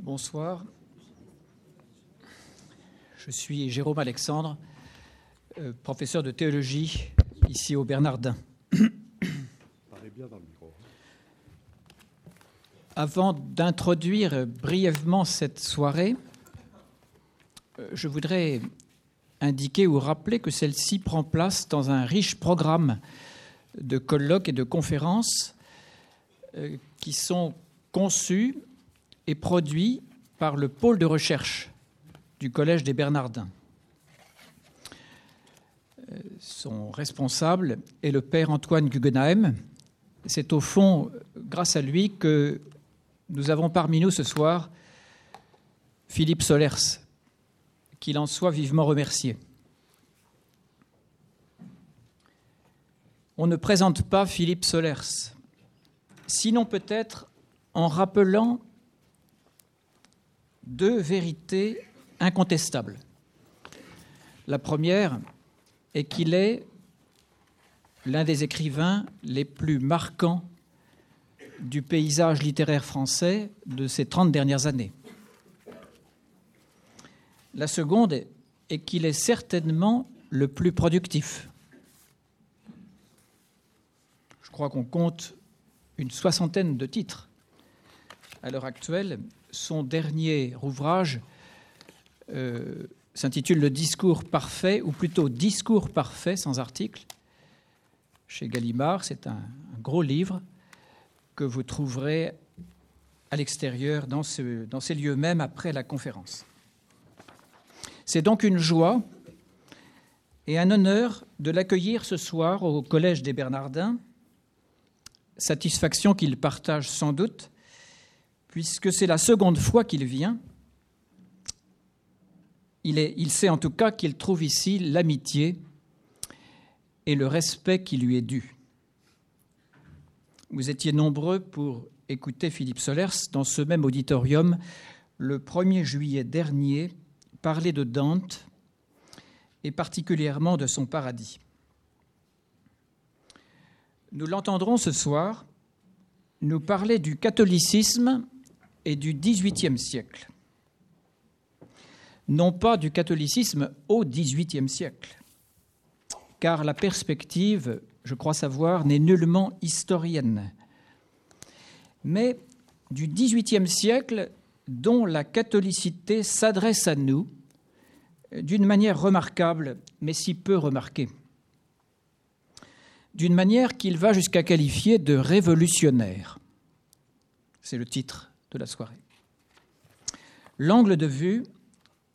Bonsoir. Je suis Jérôme Alexandre, euh, professeur de théologie ici au Bernardin. Avant d'introduire brièvement cette soirée, euh, je voudrais indiquer ou rappeler que celle-ci prend place dans un riche programme de colloques et de conférences euh, qui sont conçus et produits par le pôle de recherche du Collège des Bernardins. Euh, son responsable est le père Antoine Guggenheim. C'est au fond grâce à lui que nous avons parmi nous ce soir Philippe Solers, qu'il en soit vivement remercié. On ne présente pas Philippe Solers, sinon peut-être en rappelant deux vérités incontestable. La première est qu'il est l'un des écrivains les plus marquants du paysage littéraire français de ces 30 dernières années. La seconde est qu'il est certainement le plus productif. Je crois qu'on compte une soixantaine de titres. À l'heure actuelle, son dernier ouvrage euh, s'intitule Le discours parfait, ou plutôt Discours parfait sans article, chez Gallimard. C'est un, gros livre que vous trouverez à l'extérieur, dans, dans ces lieux même, après la conférence. C'est donc une joie et un honneur de l'accueillir ce soir au Collège des Bernardins, satisfaction qu'il partage sans doute, puisque c'est la seconde fois qu'il vient il, sait en tout cas qu'il trouve ici l'amitié et le respect qui lui est dû. Vous étiez nombreux pour écouter Philippe Solers dans ce même auditorium le 1er juillet dernier parler de Dante et particulièrement de son paradis. Nous l'entendrons ce soir nous parler du catholicisme et du XVIIIe siècle. Non pas du catholicisme au XVIIIe siècle, car la perspective, je crois savoir, n'est nullement historienne, mais du XVIIIe siècle dont la catholicité s'adresse à nous d'une manière remarquable, mais si peu remarquée, d'une manière qu'il va jusqu'à qualifier de révolutionnaire. C'est le titre de la soirée. L'angle de vue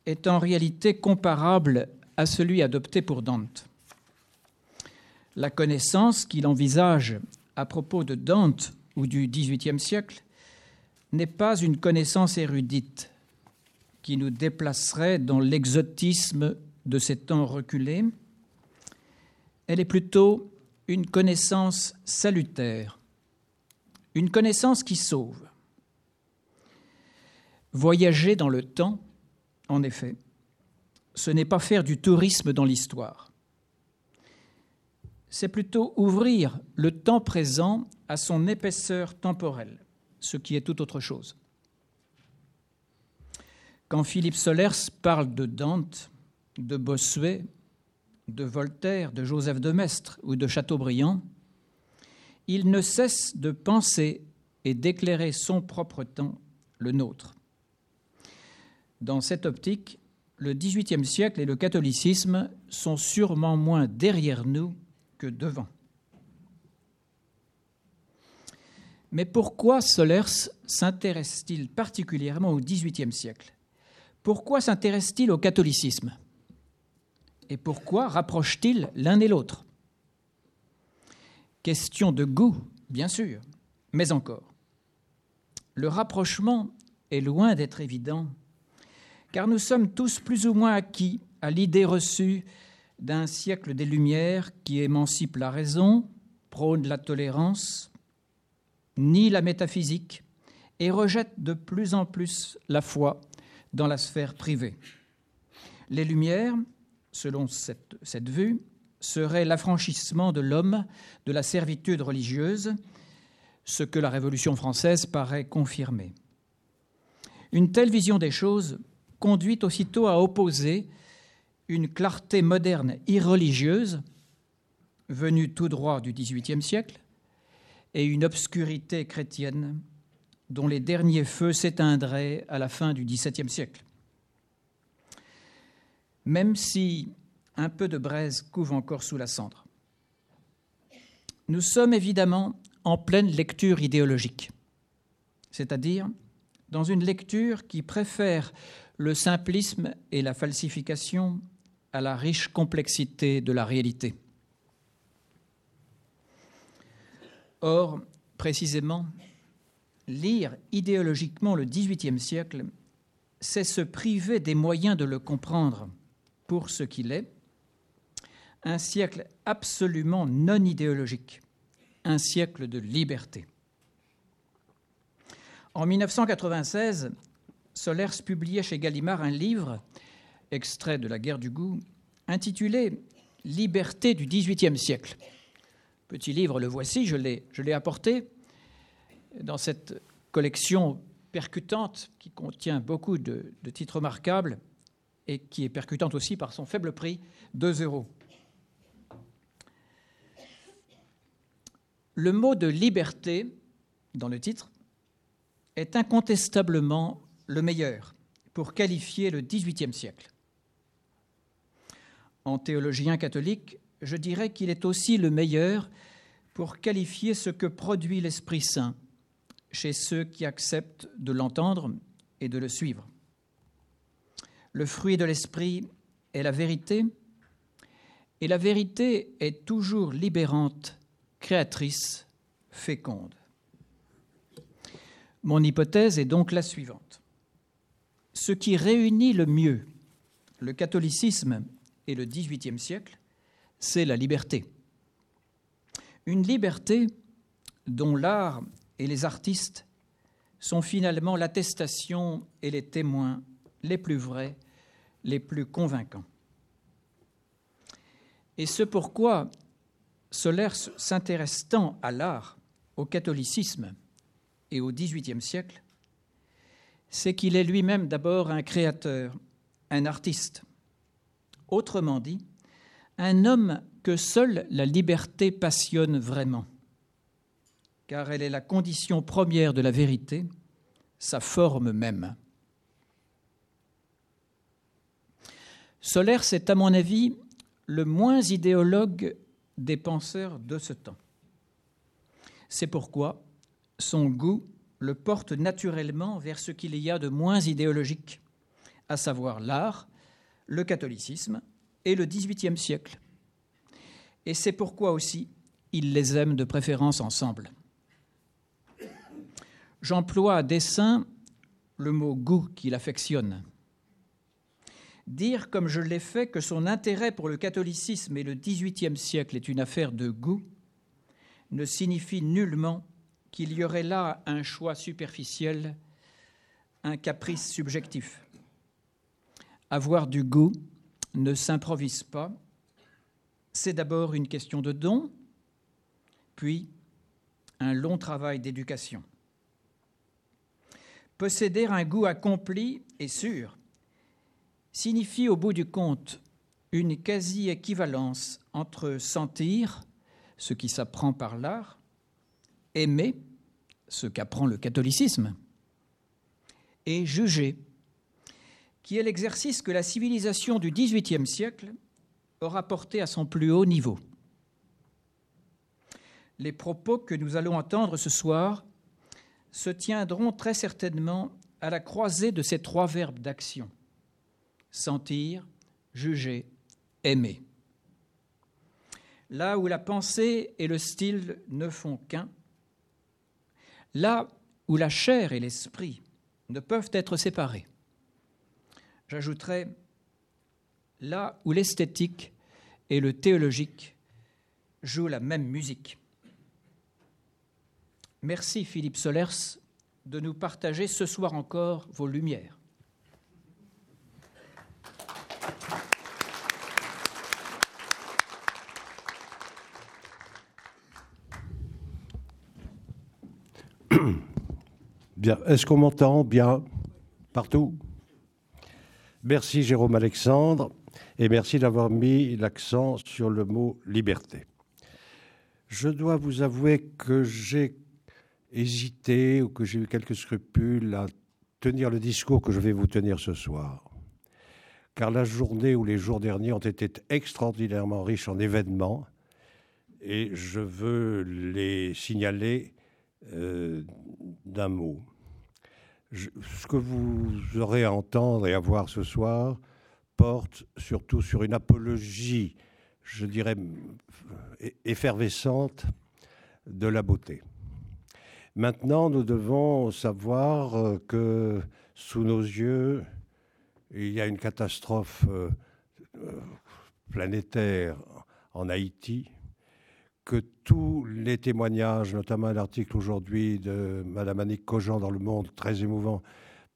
est en réalité comparable à celui adopté pour Dante. La connaissance qu'il envisage à propos de Dante ou du XVIIIe siècle n'est pas une connaissance érudite qui nous déplacerait dans l'exotisme de ces temps reculés. Elle est plutôt une connaissance salutaire, une connaissance qui sauve. Voyager dans le temps en effet, ce n'est pas faire du tourisme dans l'histoire. C'est plutôt ouvrir le temps présent à son épaisseur temporelle, ce qui est tout autre chose. Quand Philippe Solers parle de Dante, de Bossuet, de Voltaire, de Joseph de Maistre ou de Chateaubriand, il ne cesse de penser et d'éclairer son propre temps, le nôtre. Dans cette optique, le XVIIIe siècle et le catholicisme sont sûrement moins derrière nous que devant. Mais pourquoi Solers s'intéresse-t-il particulièrement au XVIIIe siècle? Pourquoi s'intéresse-t-il au catholicisme? Et pourquoi rapproche-t-il l'un et l'autre? Question de goût, bien sûr, mais encore. Le rapprochement est loin d'être évident car nous sommes tous plus ou moins acquis à l'idée reçue d'un siècle des Lumières qui émancipe la raison, prône la tolérance, nie la métaphysique et rejette de plus en plus la foi dans la sphère privée. Les Lumières, selon cette, vue, seraient l'affranchissement de l'homme de la servitude religieuse, ce que la Révolution française paraît confirmer. Une telle vision des choses conduit aussitôt à opposer une clarté moderne irreligieuse, venue tout droit du XVIIIe siècle, et une obscurité chrétienne dont les derniers feux s'éteindraient à la fin du XVIIe siècle. Même si un peu de braise couve encore sous la cendre. Nous sommes évidemment en pleine lecture idéologique, c'est-à-dire dans une lecture qui préfère le simplisme et la falsification à la riche complexité de la réalité. Or, précisément, lire idéologiquement le XVIIIe siècle, c'est se priver des moyens de le comprendre pour ce qu'il est, un siècle absolument non idéologique, un siècle de liberté. En 1996, Solers publiait chez Gallimard un livre, extrait de La guerre du goût, intitulé Liberté du XVIIIe siècle. Petit livre, le voici, je l'ai apporté dans cette collection percutante qui contient beaucoup de, de titres remarquables et qui est percutante aussi par son faible prix, 2 euros. Le mot de liberté, dans le titre, est incontestablement le meilleur pour qualifier le XVIIIe siècle. En théologien catholique, je dirais qu'il est aussi le meilleur pour qualifier ce que produit l'Esprit Saint chez ceux qui acceptent de l'entendre et de le suivre. Le fruit de l'Esprit est la vérité, et la vérité est toujours libérante, créatrice, féconde. Mon hypothèse est donc la suivante. Ce qui réunit le mieux le catholicisme et le XVIIIe siècle, c'est la liberté. Une liberté dont l'art et les artistes sont finalement l'attestation et les témoins les plus vrais, les plus convaincants. Et ce pourquoi Solers s'intéresse tant à l'art, au catholicisme et au XVIIIe siècle, c'est qu'il est lui-même d'abord un créateur, un artiste. Autrement dit, un homme que seule la liberté passionne vraiment, car elle est la condition première de la vérité, sa forme même. Solaire, c'est à mon avis le moins idéologue des penseurs de ce temps. C'est pourquoi son goût le porte naturellement vers ce qu'il y a de moins idéologique, à savoir l'art, le catholicisme et le XVIIIe siècle. Et c'est pourquoi aussi il les aime de préférence ensemble. J'emploie à dessein le mot goût qu'il affectionne Dire, comme je l'ai fait, que son intérêt pour le catholicisme et le XVIIIe siècle est une affaire de goût ne signifie nullement qu'il y aurait là un choix superficiel, un caprice subjectif. Avoir du goût ne s'improvise pas, c'est d'abord une question de don, puis un long travail d'éducation. Posséder un goût accompli et sûr signifie au bout du compte une quasi-équivalence entre sentir, ce qui s'apprend par l'art, aimer, ce qu'apprend le catholicisme, et juger, qui est l'exercice que la civilisation du XVIIIe siècle aura porté à son plus haut niveau. Les propos que nous allons entendre ce soir se tiendront très certainement à la croisée de ces trois verbes d'action sentir, juger, aimer. Là où la pensée et le style ne font qu'un, là où la chair et l'esprit ne peuvent être séparés. J'ajouterai là où l'esthétique et le théologique jouent la même musique. Merci Philippe Solers de nous partager ce soir encore vos lumières. Bien. Est-ce qu'on m'entend bien Partout? Merci Jérôme Alexandre et merci d'avoir mis l'accent sur le mot liberté. Je dois vous avouer que j'ai hésité ou que j'ai eu quelques scrupules à tenir le discours que je vais vous tenir ce soir. Car la journée ou les jours derniers ont été extraordinairement riches en événements et je veux les signaler euh, d'un mot. ce que vous aurez à entendre et à voir ce soir porte surtout sur une apologie, je dirais, effervescente de la beauté. Maintenant, nous devons savoir euh, que sous nos yeux, il y a une catastrophe euh, planétaire en Haïti, que tous les témoignages, notamment l'article aujourd'hui de Mme Annick Cogent dans Le Monde, très émouvant,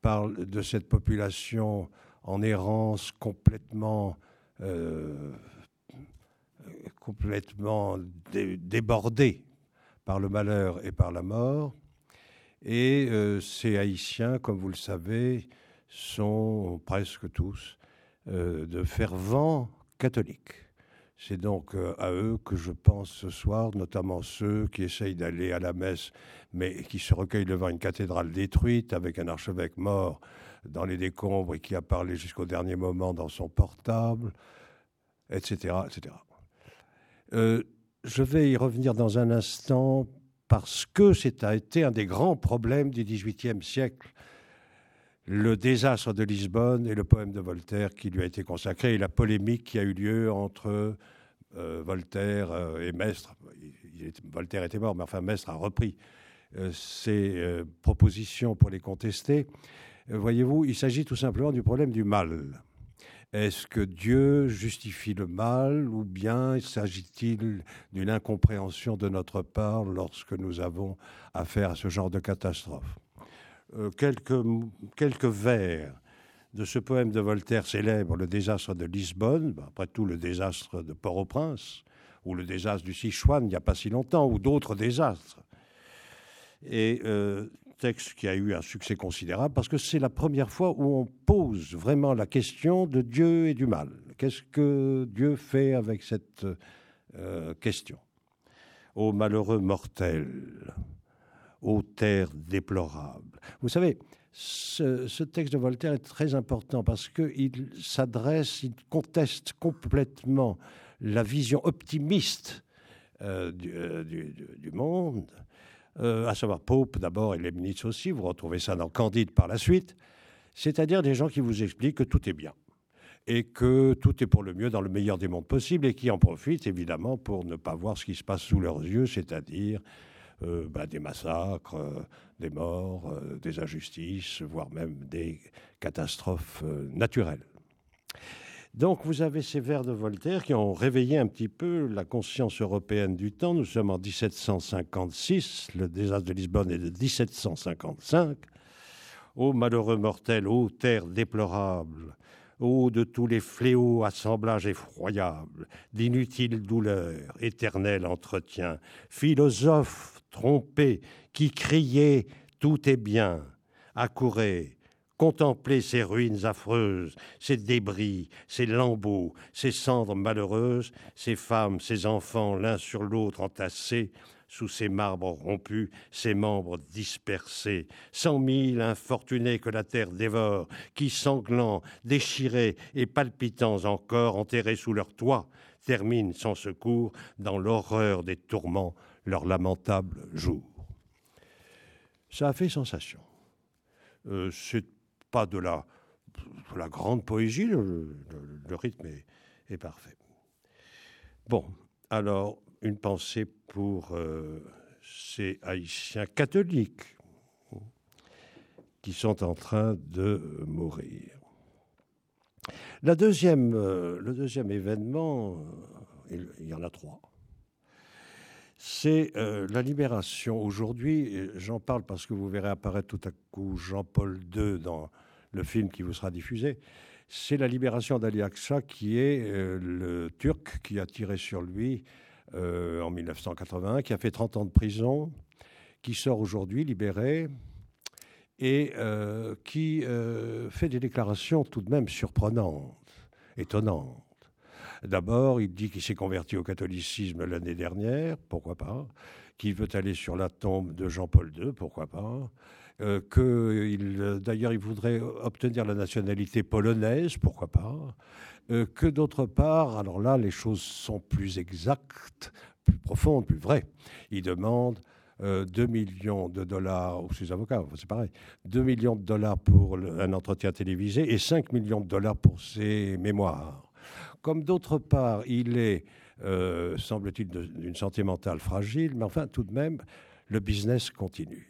parlent de cette population en errance complètement, complètement débordée par le malheur et par la mort. Et euh, ces Haïtiens, comme vous le savez, sont presque tous euh, de fervents catholiques. C'est donc euh, à eux que je pense ce soir, notamment ceux qui essayent d'aller à la messe, mais qui se recueillent devant une cathédrale détruite avec un archevêque mort dans les décombres et qui a parlé jusqu'au dernier moment dans son portable, etc. etc. Je vais y revenir dans un instant parce que c'est été un des grands problèmes du XVIIIe siècle, le désastre de Lisbonne et le poème de Voltaire qui lui a été consacré et la polémique qui a eu lieu entre euh, Voltaire euh, et Mestre. Voltaire était mort, mais enfin Mestre a repris euh, ses propositions pour les contester. Voyez-vous, il s'agit tout simplement du problème du mal. Est-ce que Dieu justifie le mal ou bien s'agit-il d'une incompréhension de notre part lorsque nous avons affaire à ce genre de catastrophe? euh, quelques, quelques vers de ce poème de Voltaire célèbre, Le désastre de Lisbonne, ben, après tout le désastre de Port-au-Prince, ou le désastre du Sichuan il n'y a pas si longtemps, ou d'autres désastres. Et euh, texte qui a eu un succès considérable parce que c'est la première fois où on pose vraiment la question de Dieu et du mal. Qu'est-ce que Dieu fait avec cette euh, question? Ô malheureux mortel, ô terre déplorable. Vous savez, ce, texte de Voltaire est très important parce qu'il s'adresse, il conteste complètement la vision optimiste euh, euh, du, monde euh, à savoir Pope d'abord et ministres aussi, vous retrouvez ça dans Candide par la suite, c'est-à-dire des gens qui vous expliquent que tout est bien et que tout est pour le mieux dans le meilleur des mondes possibles et qui en profitent évidemment pour ne pas voir ce qui se passe sous leurs yeux, c'est-à-dire euh, bah, des massacres, euh, des morts, des injustices, voire même des catastrophes naturelles. Donc vous avez ces vers de Voltaire qui ont réveillé un petit peu la conscience européenne du temps. Nous sommes en 1756, le désastre de Lisbonne est de 1755. Ô malheureux mortel, ô terre déplorable, ô de tous les fléaux assemblages effroyables, d'inutiles douleurs, éternel entretien, philosophe trompé qui criait tout est bien, accourez, Contempler ces ruines affreuses, ces débris, ces lambeaux, ces cendres malheureuses, ces femmes, ces enfants l'un sur l'autre entassés, sous ces marbres rompus, ces membres dispersés, cent mille infortunés que la terre dévore, qui sanglants, déchirés et palpitants encore, enterrés sous leur toit, terminent sans secours dans l'horreur des tourments leur lamentable jour. Ça a fait sensation. Euh, pas de la, la grande poésie, le, rythme est, parfait. Bon, alors, une pensée pour euh, ces Haïtiens catholiques qui sont en train de mourir. La deuxième, euh, le deuxième événement, euh, il, y en a trois c'est la libération. Aujourd'hui, j'en parle parce que vous verrez apparaître tout à coup Jean-Paul II dans le film qui vous sera diffusé, c'est la libération d'Ali Aksa, qui est euh, le Turc qui a tiré sur lui euh, en 1981, qui a fait 30 ans de prison, qui sort aujourd'hui libéré et euh, qui euh, fait des déclarations tout de même surprenantes, étonnantes. D'abord, il dit qu'il s'est converti au catholicisme l'année dernière, pourquoi pas, qu'il veut aller sur la tombe de Jean-Paul II, pourquoi pas, euh, que d'ailleurs il voudrait obtenir la nationalité polonaise, pourquoi pas, euh, que d'autre part, alors là les choses sont plus exactes, plus profondes, plus vraies. Il demande 2 euh, millions de dollars, ou ses avocats, c'est pareil, 2 millions de dollars pour un entretien télévisé et 5 millions de dollars pour ses mémoires. Comme d'autre part, il est, euh, semble-t-il, d'une santé mentale fragile, mais enfin, tout de même, le business continue.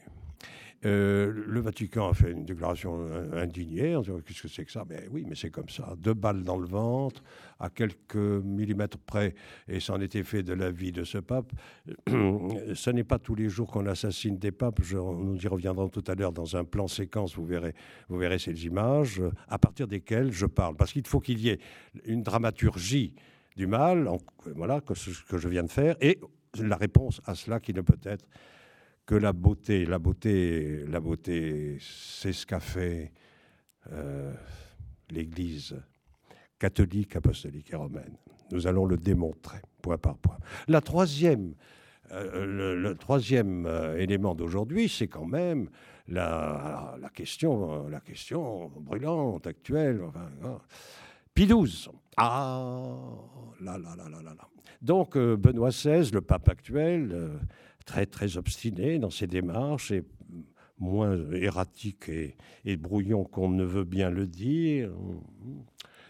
Euh, le Vatican a fait une déclaration indignée en disant qu'est-ce que c'est que ça? Mais oui, mais c'est comme ça. Deux balles dans le ventre, à quelques millimètres près, et c'en était fait de la vie de ce pape. ce n'est pas tous les jours qu'on assassine des papes. nous y reviendrons tout à l'heure dans un plan séquence. Vous verrez, vous verrez ces images à partir desquelles je parle. Parce qu'il faut qu'il y ait une dramaturgie du mal, voilà, que, ce que je viens de faire, et la réponse à cela qui ne peut être que la beauté, la beauté, la beauté, c'est ce qu'a fait euh, l'Église catholique, apostolique et romaine. Nous allons le démontrer, point par point. La troisième, euh, le, troisième euh, élément d'aujourd'hui, c'est quand même la, question, la question brûlante, actuelle. Enfin, hein. Pie XII. Ah, là, là, là, là, là. Donc, Benoît XVI, le pape actuel, très, très obstiné dans ses démarches et moins erratique et, brouillon qu'on ne veut bien le dire,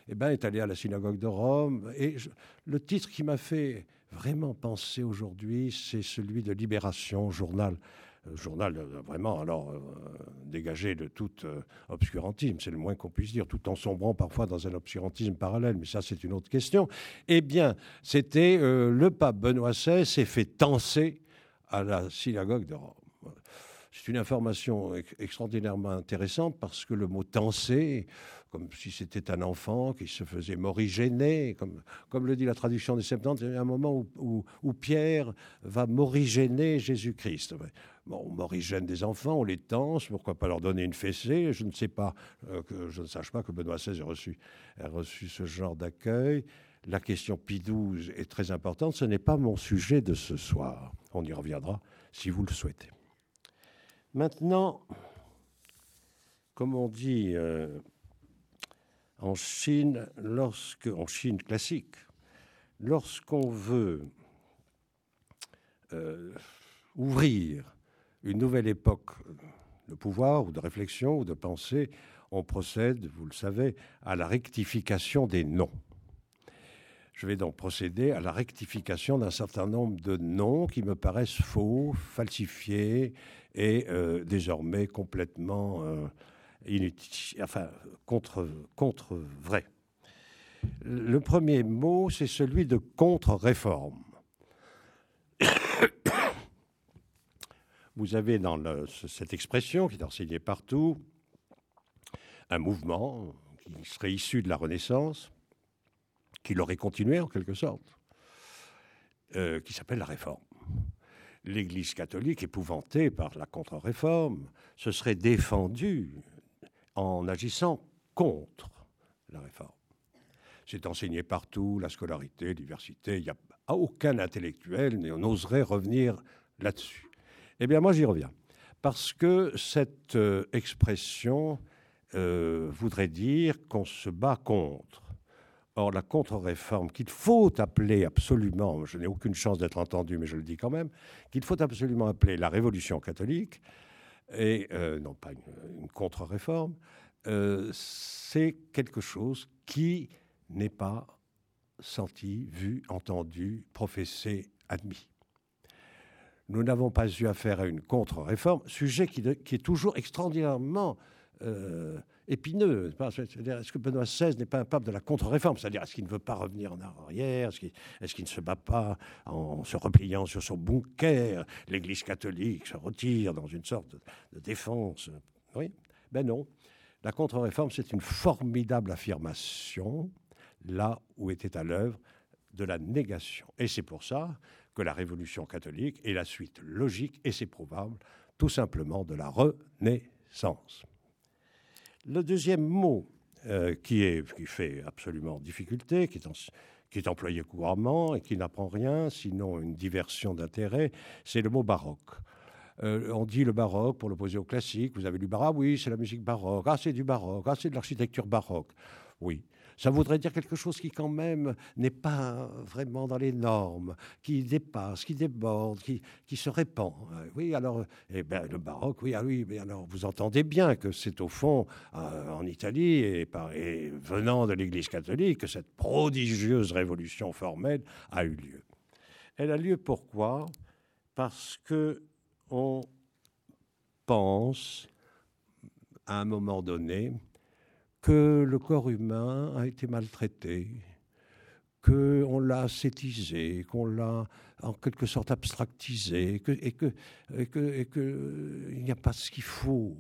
eh ben, est allé à la synagogue de Rome. Et le titre qui m'a fait vraiment penser aujourd'hui, c'est celui de Libération, journal. Euh, journal euh, vraiment alors euh, dégagé de tout obscurantisme, c'est le moins qu'on puisse dire, tout en sombrant parfois dans un obscurantisme parallèle, mais ça c'est une autre question. Eh bien, c'était le pape Benoît XVI s'est fait tenser à la synagogue de Rome. C'est une information extraordinairement intéressante parce que le mot tenser, comme si c'était un enfant qui se faisait morigéner, comme, comme le dit la traduction des Septante, il y a un moment où, Pierre va morigéner Jésus-Christ. Bon, on morigène des enfants, on les tense, pourquoi pas leur donner une fessée Je ne sais pas, euh, je ne sache pas que Benoît XVI ait reçu, ait reçu ce genre d'accueil la question Pi XII est très importante. Ce n'est pas mon sujet de ce soir. On y reviendra si vous le souhaitez. Maintenant, comme on dit euh, en Chine, lorsque, en Chine classique, lorsqu'on veut euh, ouvrir une nouvelle époque de pouvoir ou de réflexion ou de pensée, on procède, vous le savez, à la rectification des noms. Je vais donc procéder à la rectification d'un certain nombre de noms qui me paraissent faux, falsifiés et euh, désormais complètement euh, inutiles, enfin contre, contre vrai. Le premier mot, c'est celui de contre-réforme. Vous avez dans cette expression qui est enseignée partout un mouvement qui serait issu de la Renaissance, qui l'aurait continué en quelque sorte, euh, qui s'appelle la réforme. L'Église catholique, épouvantée par la contre-réforme, se serait défendue en agissant contre la réforme. C'est enseigné partout, la scolarité, l'université, il n'y a aucun intellectuel n'oserait revenir là-dessus. Eh bien, moi, j'y reviens. Parce que cette euh, expression euh, voudrait dire qu'on se bat contre Or, la contre-réforme qu'il faut appeler absolument, je n'ai aucune chance d'être entendu, mais je le dis quand même, qu'il faut absolument appeler la révolution catholique, et euh, non pas une, contre-réforme, euh, c'est quelque chose qui n'est pas senti, vu, entendu, professé, admis. Nous n'avons pas eu affaire à une contre-réforme, sujet qui, est toujours extraordinairement euh, épineux. Est-ce que Benoît XVI n'est pas un pape de la contre-réforme? C'est-à-dire, est-ce qu'il ne veut pas revenir en arrière? Est-ce qu'il ne se bat pas en se repliant sur son bunker? L'Église catholique se retire dans une sorte de défense. Oui Ben non. La contre-réforme, c'est une formidable affirmation, là où était à l'œuvre de la négation. Et c'est pour ça que la révolution catholique est la suite logique, et c'est probable, tout simplement de la Renaissance. Le deuxième mot euh, qui, est, qui fait absolument difficulté, qui est, employé couramment et qui n'apprend rien, sinon une diversion d'intérêt, c'est le mot baroque. Euh, on dit le baroque pour l'opposer au classique. Vous avez lu baroque, oui, c'est la musique baroque. Ah, c'est du baroque. Ah, c'est de l'architecture baroque. Oui, ça voudrait dire quelque chose qui quand même n'est pas vraiment dans les normes, qui dépasse, qui déborde, qui, qui se répand. Euh, oui, alors, eh ben, le baroque, oui, ah oui, mais alors vous entendez bien que c'est au fond euh, en Italie et, et venant de l'Église catholique que cette prodigieuse révolution formelle a eu lieu. Elle a lieu pourquoi? Parce que on pense à un moment donné que le corps humain a été maltraité, qu'on l'a ascétisé, qu'on l'a en quelque sorte abstractisé, et qu'il n'y a pas ce qu'il faut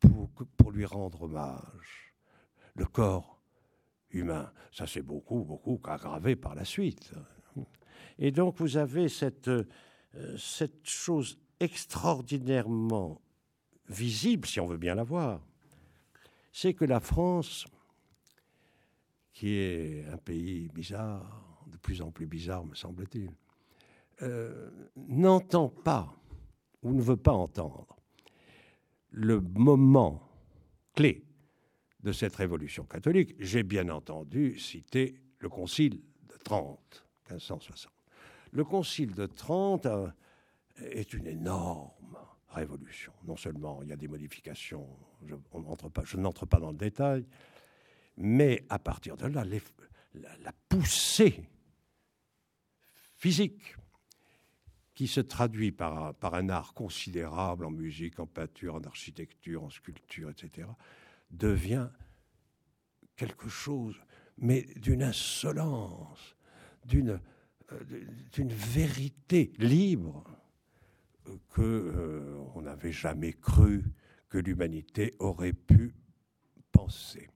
pour, pour lui rendre hommage. Le corps humain, ça s'est beaucoup, beaucoup aggravé par la suite. Et donc vous avez cette, euh, cette chose extraordinairement visible, si on veut bien la voir, c'est que la France, qui est un pays bizarre, de plus en plus bizarre, me semble-t-il, euh, n'entend pas ou ne veut pas entendre le moment clé de cette révolution catholique. J'ai bien entendu citer le Concile de Trente, 1560. Le Concile de Trente euh, est une énorme révolution. Non seulement il y a des modifications, je, n'entre pas dans le détail, mais à partir de là, la, poussée physique qui se traduit par, un art considérable en musique, en peinture, en architecture, en sculpture, etc., devient quelque chose, mais d'une insolence, d'une euh, vérité libre qu'on euh, n'avait jamais cru que l'humanité aurait pu penser.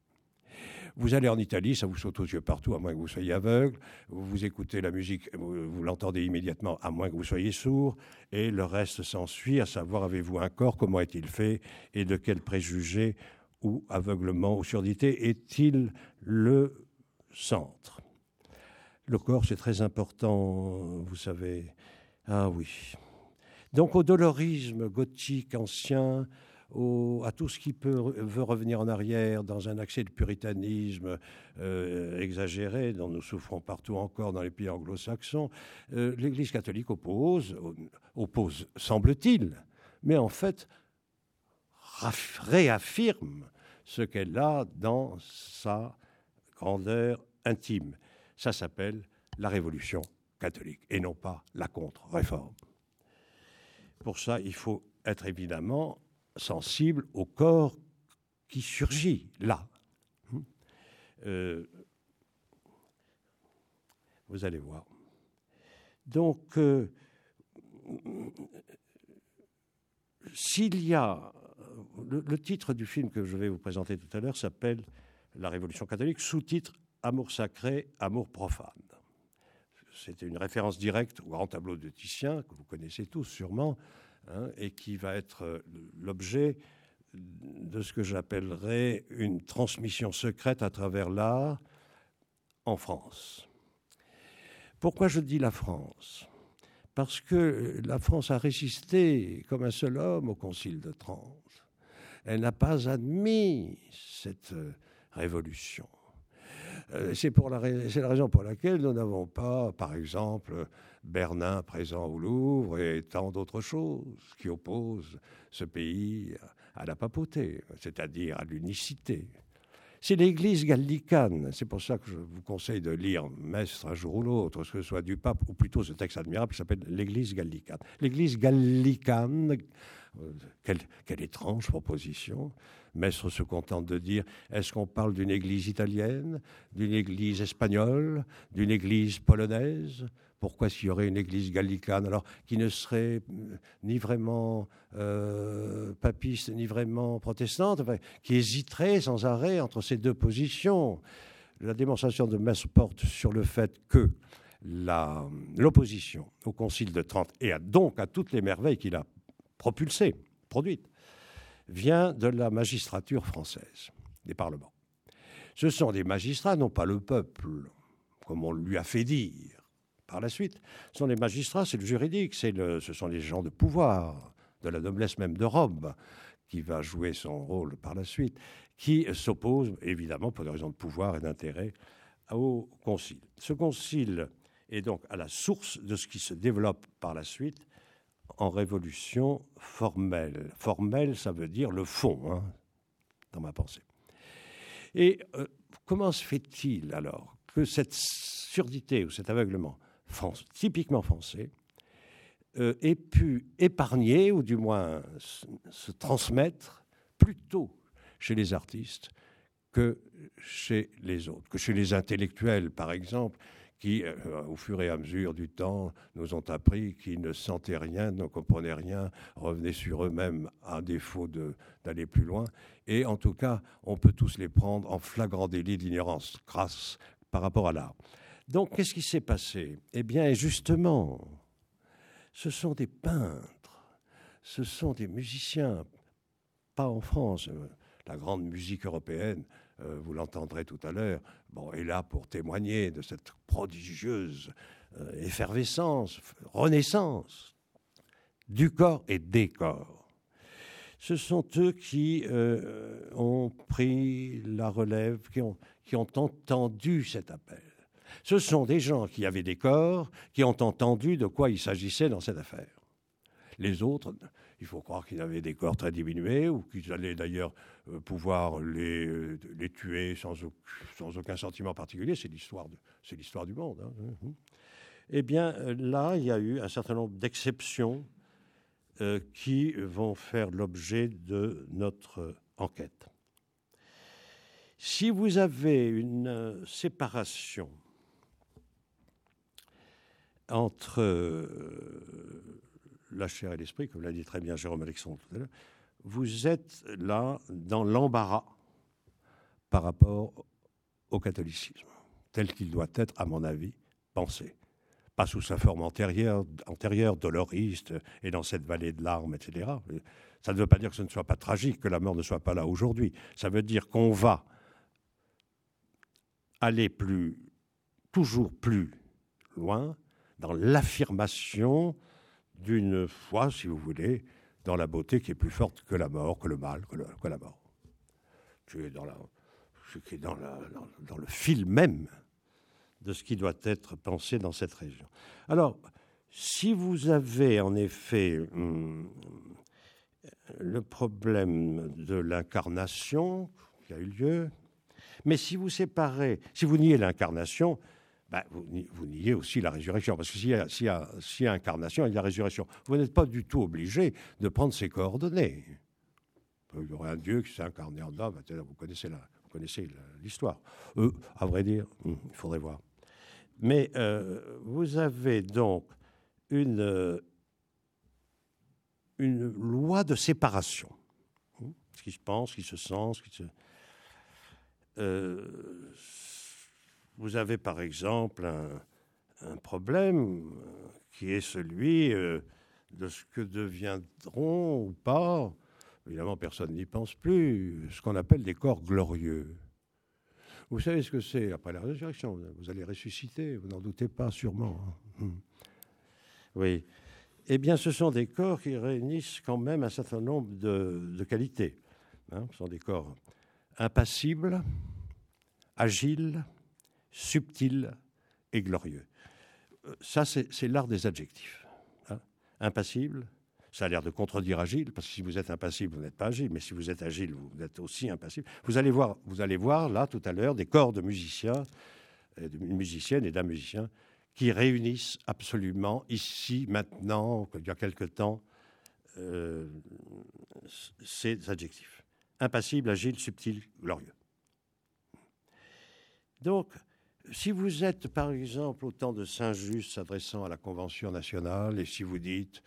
Vous allez en Italie, ça vous saute aux yeux partout, à moins que vous soyez aveugle. Vous, écoutez la musique, vous, l'entendez immédiatement, à moins que vous soyez sourd. Et le reste s'ensuit, à savoir, avez-vous un corps, comment est-il fait, et de quel préjugé ou aveuglement ou surdité est-il le centre? Le corps, c'est très important, vous savez. Ah oui. Donc au dolorisme gothique ancien, à tout ce qui veut revenir en arrière dans un accès de puritanisme euh, exagéré dont nous souffrons partout encore dans les pays anglo-saxons, euh, l'Église catholique oppose, oppose, semble-t-il, mais en fait réaffirme ce qu'elle a dans sa grandeur intime. Ça s'appelle la révolution catholique et non pas la contre-réforme. Pour ça, il faut être évidemment sensible au corps qui surgit là. Euh, vous allez voir. Donc, euh, s'il y a. Le, titre du film que je vais vous présenter tout à l'heure s'appelle La Révolution catholique, sous-titre Amour sacré, amour profane. C'était une référence directe au grand tableau de Titien, que vous connaissez tous sûrement, hein, et qui va être euh, l'objet de ce que j'appellerais une transmission secrète à travers l'art en France. Pourquoi je dis la France? Parce que la France a résisté comme un seul homme au Concile de Trente. Elle n'a pas admis cette euh, révolution. Euh, c'est la, la, raison pour laquelle nous n'avons pas, par exemple, Bernin présent au Louvre et tant d'autres choses qui opposent ce pays à la papauté, c'est-à-dire à, l'unicité. C'est l'Église gallicane. C'est pour ça que je vous conseille de lire Mestre un jour ou l'autre, que ce soit du pape, ou plutôt ce texte admirable qui s'appelle l'Église gallicane. L'Église gallicane, quelle, étrange proposition. Maître se contente de dire est-ce qu'on parle d'une église italienne, d'une église espagnole, d'une église polonaise? Pourquoi s'il y aurait une église gallicane, alors qui ne serait euh, ni vraiment euh, papiste ni vraiment protestante, qui hésiterait sans arrêt entre ces deux positions? La démonstration de Metz porte sur le fait que l'opposition au Concile de Trente et donc à toutes les merveilles qu'il a propulsées, produites, vient de la magistrature française, des parlements. Ce sont des magistrats, non pas le peuple, comme on lui a fait dire par la suite. Ce sont les magistrats, c'est le juridique, le, ce sont les gens de pouvoir, de la noblesse même de Rome, qui va jouer son rôle par la suite, qui s'opposent évidemment pour des raisons de pouvoir et d'intérêt au concile. Ce concile est donc à la source de ce qui se développe par la suite en révolution formelle. Formelle, ça veut dire le fond, hein, dans ma pensée. Et euh, comment se fait-il alors que cette surdité ou cet aveuglement typiquement français euh, ait pu épargner, ou du moins se transmettre, plutôt chez les artistes que chez les autres, que chez les intellectuels, par exemple, qui, euh, au fur et à mesure du temps, nous ont appris qu'ils ne sentaient rien, ne comprenaient rien, revenaient sur eux-mêmes à défaut d'aller plus loin. Et en tout cas, on peut tous les prendre en flagrant délit d'ignorance crasse par rapport à l'art. Donc, qu'est-ce qui s'est passé? Eh bien, justement, ce sont des peintres, ce sont des musiciens, pas en France. Euh, la grande musique européenne, euh, vous l'entendrez tout à l'heure, bon, est là pour témoigner de cette prodigieuse euh, effervescence, renaissance du corps et des corps. Ce sont eux qui ont pris la relève, qui ont, qui ont entendu cet appel. Ce sont des gens qui avaient des corps, qui ont entendu de quoi il s'agissait dans cette affaire. Les autres, il faut croire qu'ils avaient des corps très diminués ou qu'ils allaient d'ailleurs euh, pouvoir les, euh, tuer sans, aucun sentiment particulier. C'est l'histoire, du monde. Hein. Eh bien, euh, là, il y a eu un certain nombre d'exceptions qui vont faire l'objet de notre enquête. Si vous avez une séparation entre euh, la chair et l'esprit, comme l'a dit très bien Jérôme Alexandre tout à l'heure, vous êtes là dans l'embarras par rapport au catholicisme, tel qu'il doit être, à mon avis, pensé. Pas sous sa forme antérieure, antérieure, doloriste, et dans cette vallée de larmes, etc. Ça ne veut pas dire que ce ne soit pas tragique, que la mort ne soit pas là aujourd'hui. Ça veut dire qu'on va aller plus, toujours plus loin dans l'affirmation d'une foi, si vous voulez, dans la beauté qui est plus forte que la mort, que le mal, que, la mort. Tu es dans, la, dans, dans, le fil même de ce qui doit être pensé dans cette région. Alors, si vous avez en effet hum, le problème de l'incarnation qui a eu lieu, mais si vous séparez, si vous niez l'incarnation, ben, vous, vous, niez aussi la résurrection. Parce que s'il y, a incarnation, il y a résurrection. Vous n'êtes pas du tout obligé de prendre ces coordonnées. Il y aurait un Dieu qui s'est incarné en homme. Vous connaissez, l'histoire. Euh, à vrai dire, hmm, il faudrait voir. Mais euh, vous avez donc une, une loi de séparation. Hmm, ce qui se pense, ce qui se sent, ce qui se... Euh, vous avez par exemple un, problème qui est celui euh, de ce que deviendront ou pas, évidemment personne n'y pense plus, ce qu'on appelle des corps glorieux. Vous savez ce que c'est après la résurrection Vous allez ressusciter, vous n'en doutez pas sûrement. Hein. Hmm. Oui. Eh bien, ce sont des corps qui réunissent quand même un certain nombre de, qualités. Hein. Ce sont des corps impassibles, agiles, subtil et glorieux. Euh, ça, c'est l'art des adjectifs. Hein. Impassible, ça a l'air de contredire agile, parce que si vous êtes impassible, vous n'êtes pas agile, mais si vous êtes agile, vous êtes aussi impassible. Vous allez voir, vous allez voir là tout à l'heure des corps de musiciens, euh, de musiciennes et d'un musicien qui réunissent absolument ici, maintenant, il y a quelque temps, euh, ces adjectifs. Impassible, agile, subtil, glorieux. Donc, si vous êtes, par exemple, au temps de Saint-Just s'adressant à la Convention nationale, et si vous dites,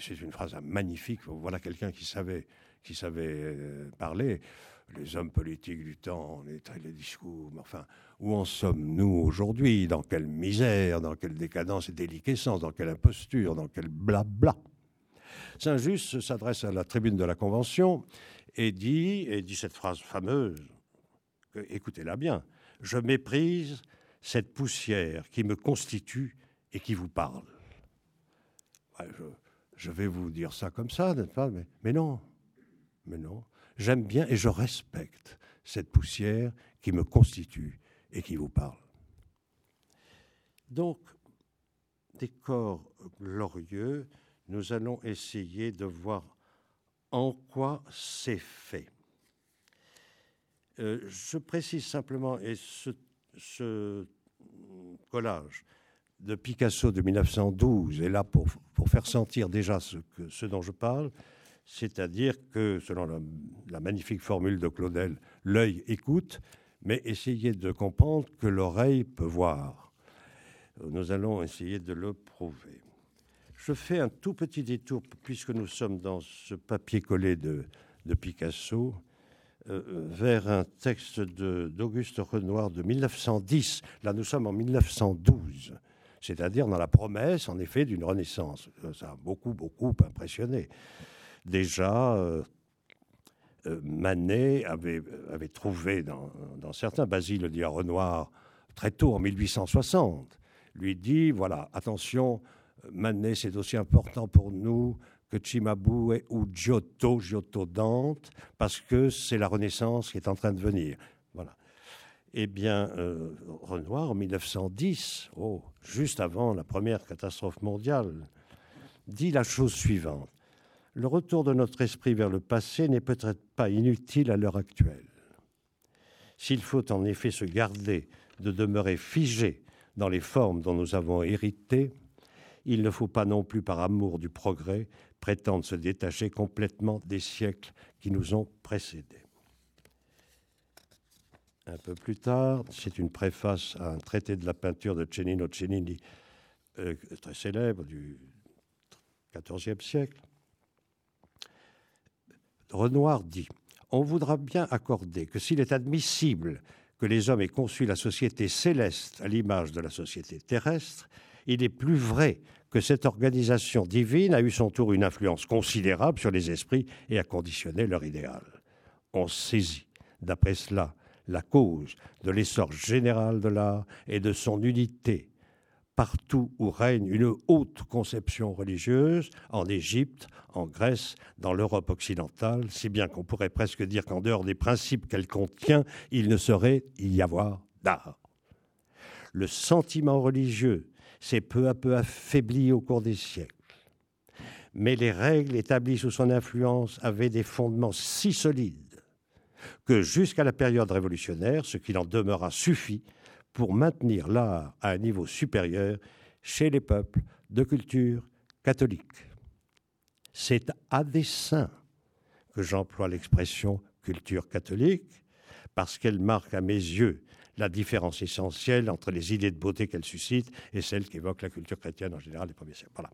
c'est une phrase magnifique, voilà quelqu'un qui savait, qui savait euh, parler, les hommes politiques du temps, les, les discours, enfin, où en sommes-nous aujourd'hui? Dans quelle misère Dans quelle décadence et déliquescence Dans quelle imposture Dans quel blabla? Saint-Just s'adresse à la tribune de la Convention et dit, et dit cette phrase fameuse, écoutez-la bien, je méprise cette poussière qui me constitue et qui vous parle. je, vais vous dire ça comme ça, n'est-ce pas? Mais, mais non, mais non. J'aime bien et je respecte cette poussière qui me constitue et qui vous parle. Donc, des corps glorieux, nous allons essayer de voir en quoi c'est fait. Euh, je précise simplement, et ce, collage de Picasso de 1912 est là pour, pour faire sentir déjà ce, dont je parle, c'est-à-dire que, selon la, magnifique formule de Claudel, l'œil écoute, mais essayez de comprendre que l'oreille peut voir. Nous allons essayer de le prouver. Je fais un tout petit détour, puisque nous sommes dans ce papier collé de, Picasso, euh, vers un texte d'Auguste Renoir de 1910. Là, nous sommes en 1912, c'est-à-dire dans la promesse, en effet, d'une renaissance. Ça a beaucoup, beaucoup impressionné déjà, euh, euh, Manet avait, trouvé dans, certains, Basile le dit à Renoir, très tôt, en 1860, lui dit, voilà, attention, Manet, c'est aussi important pour nous que Cimabue ou Giotto, Giotto Dante, parce que c'est la Renaissance qui est en train de venir. Voilà. Eh bien, euh, Renoir, en 1910, oh, juste avant la première catastrophe mondiale, dit la chose suivante le retour de notre esprit vers le passé n'est peut-être pas inutile à l'heure actuelle. S'il faut en effet se garder de demeurer figé dans les formes dont nous avons hérité, il ne faut pas non plus, par amour du progrès, prétendre se détacher complètement des siècles qui nous ont précédés. Un peu plus tard, c'est une préface à un traité de la peinture de Cennino Cennini, euh, très célèbre du XIVe siècle. Renoir dit On voudra bien accorder que s'il est admissible que les hommes aient conçu la société céleste à l'image de la société terrestre, il est plus vrai que cette organisation divine a eu son tour une influence considérable sur les esprits et a conditionné leur idéal. On saisit, d'après cela, la cause de l'essor général de l'art et de son unité partout où règne une haute conception religieuse, en Égypte, en Grèce, dans l'Europe occidentale, si bien qu'on pourrait presque dire qu'en dehors des principes qu'elle contient, il ne saurait y avoir d'art. Le sentiment religieux s'est peu à peu affaibli au cours des siècles. Mais les règles établies sous son influence avaient des fondements si solides que jusqu'à la période révolutionnaire, ce qu'il en demeura suffit pour maintenir l'art à un niveau supérieur chez les peuples de culture catholique. C'est à dessein que j'emploie l'expression culture catholique, parce qu'elle marque à mes yeux la différence essentielle entre les idées de beauté qu'elle suscite et celles qu'évoque la culture chrétienne en général des premiers siècles. Voilà.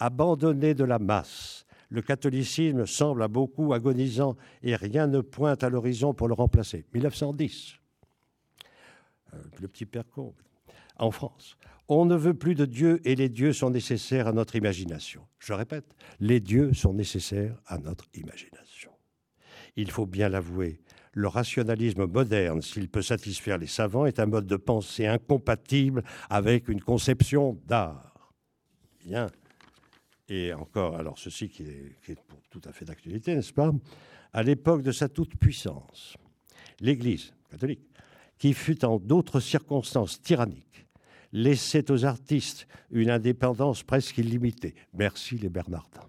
Abandonné de la masse, le catholicisme semble à beaucoup agonisant et rien ne pointe à l'horizon pour le remplacer. 1910, euh, le petit père en France. On ne veut plus de Dieu et les dieux sont nécessaires à notre imagination. Je répète, les dieux sont nécessaires à notre imagination. Il faut bien l'avouer, le rationalisme moderne, s'il peut satisfaire les savants, est un mode de pensée incompatible avec une conception d'art. Bien. Et encore, alors ceci qui est, tout à fait d'actualité, n'est-ce pas? À l'époque de sa toute-puissance, l'Église catholique qui fut en d'autres circonstances tyranniques, laissait aux artistes une indépendance presque illimitée. Merci les Bernardins.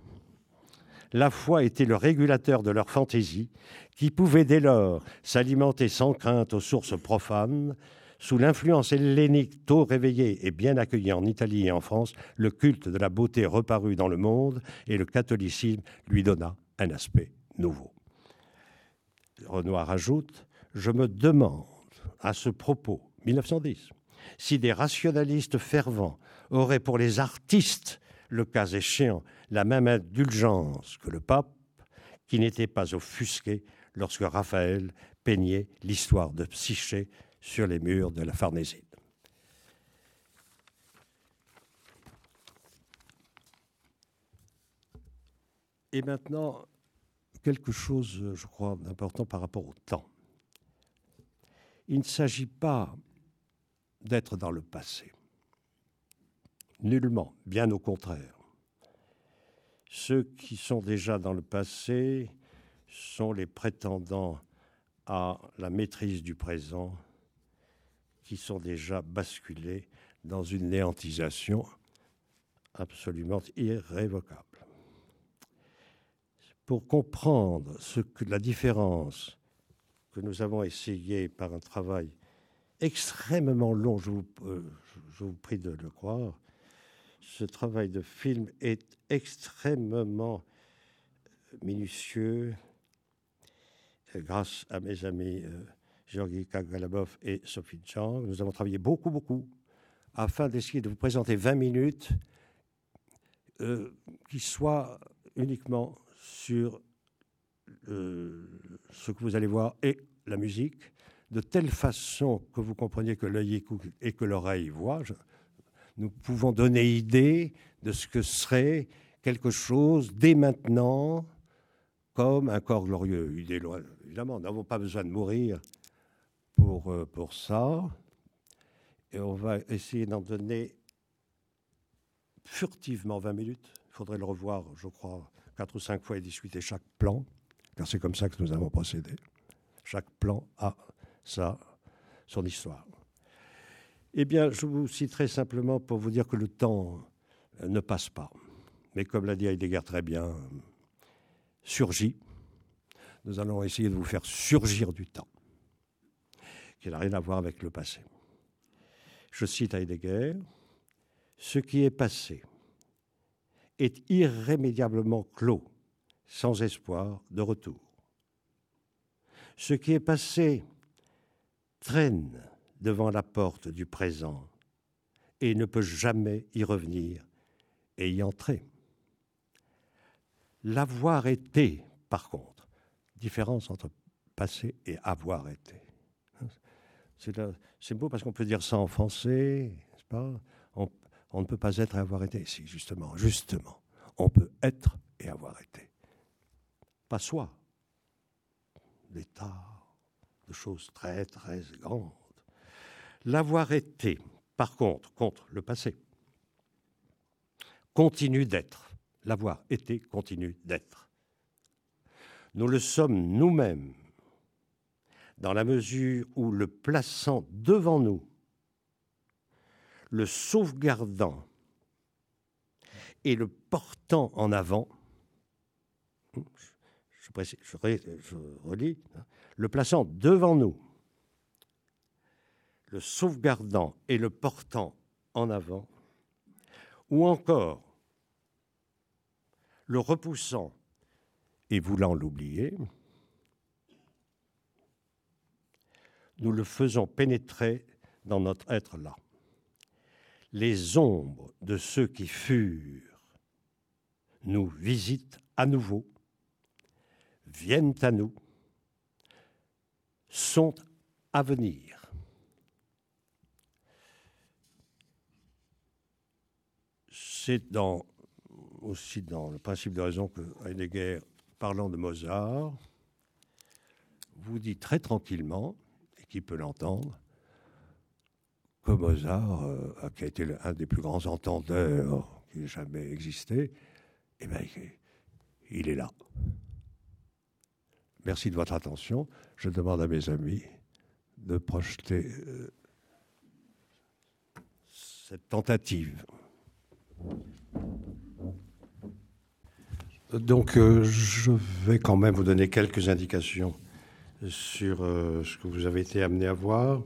La foi était le régulateur de leur fantaisie, qui pouvait dès lors s'alimenter sans crainte aux sources profanes. Sous l'influence hellénique tôt réveillée et bien accueillie en Italie et en France, le culte de la beauté reparut dans le monde et le catholicisme lui donna un aspect nouveau. Renoir ajoute Je me demande à ce propos, 1910, si des rationalistes fervents auraient pour les artistes, le cas échéant, la même indulgence que le pape, qui n'était pas offusqué lorsque Raphaël peignait l'histoire de Psyché sur les murs de la Farnéside. Et maintenant, quelque chose, je crois, d'important par rapport au temps. Il ne s'agit pas d'être dans le passé. Nullement, bien au contraire. Ceux qui sont déjà dans le passé sont les prétendants à la maîtrise du présent qui sont déjà basculés dans une néantisation absolument irrévocable. Pour comprendre ce que la différence que nous avons essayé par un travail extrêmement long, je vous, euh, je vous prie de le croire, ce travail de film est extrêmement minutieux, grâce à mes amis euh, Georgi Kagalabov et Sophie Chang. Nous avons travaillé beaucoup, beaucoup, afin d'essayer de vous présenter 20 minutes euh, qui soient uniquement sur euh, ce que vous allez voir et la musique, de telle façon que vous compreniez que l'œil écoute et que l'oreille voit. Nous pouvons donner idée de ce que serait quelque chose dès maintenant comme un corps glorieux. Évidemment, nous n'avons pas besoin de mourir pour, euh, pour ça. Et on va essayer d'en donner furtivement 20 minutes. Il faudrait le revoir, je crois, quatre ou cinq fois et discuter chaque plan, car c'est comme ça que nous avons procédé. Chaque plan a ça, son histoire. Eh bien, je vous citerai simplement pour vous dire que le temps ne passe pas. Mais comme l'a dit Heidegger très bien, surgit. Nous allons essayer de vous faire surgir du temps, qui n'a rien à voir avec le passé. Je cite Heidegger, Ce qui est passé est irrémédiablement clos, sans espoir de retour. Ce qui est passé traîne devant la porte du présent et ne peut jamais y revenir et y entrer. L'avoir été, par contre, différence entre passé et avoir été. C'est beau parce qu'on peut dire ça en français, pas? On, ne peut pas être et avoir été. Si, justement, justement, on peut être et avoir été. Pas soi. L'état de choses très, très grandes. L'avoir été, par contre, contre le passé, continue d'être l'avoir été continue d'être. Nous le sommes nous-mêmes, dans la mesure où le plaçant devant nous, le sauvegardant et le portant en avant, je, relis, hein, le plaçant devant nous, le sauvegardant et le portant en avant, ou encore le repoussant et voulant l'oublier, nous le faisons pénétrer dans notre être là. Les ombres de ceux qui furent nous visitent à nouveau, viennent à nous, sont à venir. C'est dans aussi dans le principe de raison que Heidegger, parlant de Mozart, vous dit très tranquillement, et qui peut l'entendre, que Mozart, euh, qui a été un des plus grands entendeurs qui ait jamais existé, eh bien, il est là. Merci de votre attention. Je demande à mes amis de projeter euh, cette tentative. Donc, euh, je vais quand même vous donner quelques indications sur euh, ce que vous avez été amené à voir.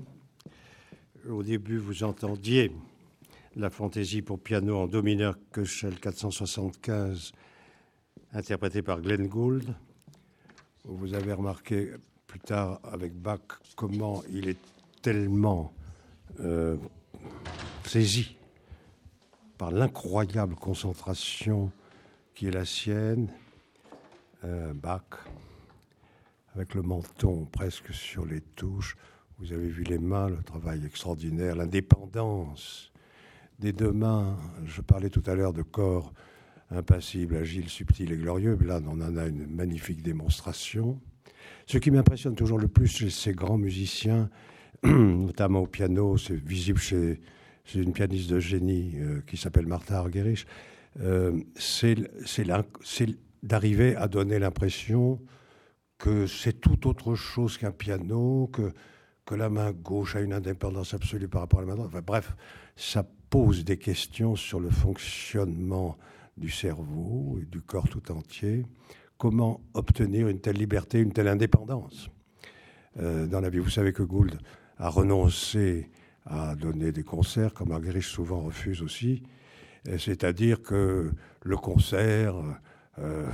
Au début, vous entendiez la fantaisie pour piano en do mineur Köchel 475, interprétée par Glenn Gould. Vous avez remarqué plus tard avec Bach comment il est tellement euh, saisi par l'incroyable concentration qui est la sienne, euh, Bach, avec le menton presque sur les touches. Vous avez vu les mains, le travail extraordinaire, l'indépendance des deux mains. Je parlais tout à l'heure de corps impassible, agile, subtil et glorieux. Là, on en a une magnifique démonstration. Ce qui m'impressionne toujours le plus chez ces grands musiciens, notamment au piano, c'est visible chez, une pianiste de génie euh, qui s'appelle Martha Argerich, euh, c'est d'arriver à donner l'impression que c'est tout autre chose qu'un piano, que, que la main gauche a une indépendance absolue par rapport à la main droite. Enfin, bref, ça pose des questions sur le fonctionnement du cerveau et du corps tout entier. Comment obtenir une telle liberté, une telle indépendance? Euh, dans la vie Vous savez que Gould a renoncé à donner des concerts, comme Marguerite souvent refuse aussi. C'est-à-dire que le concert, euh,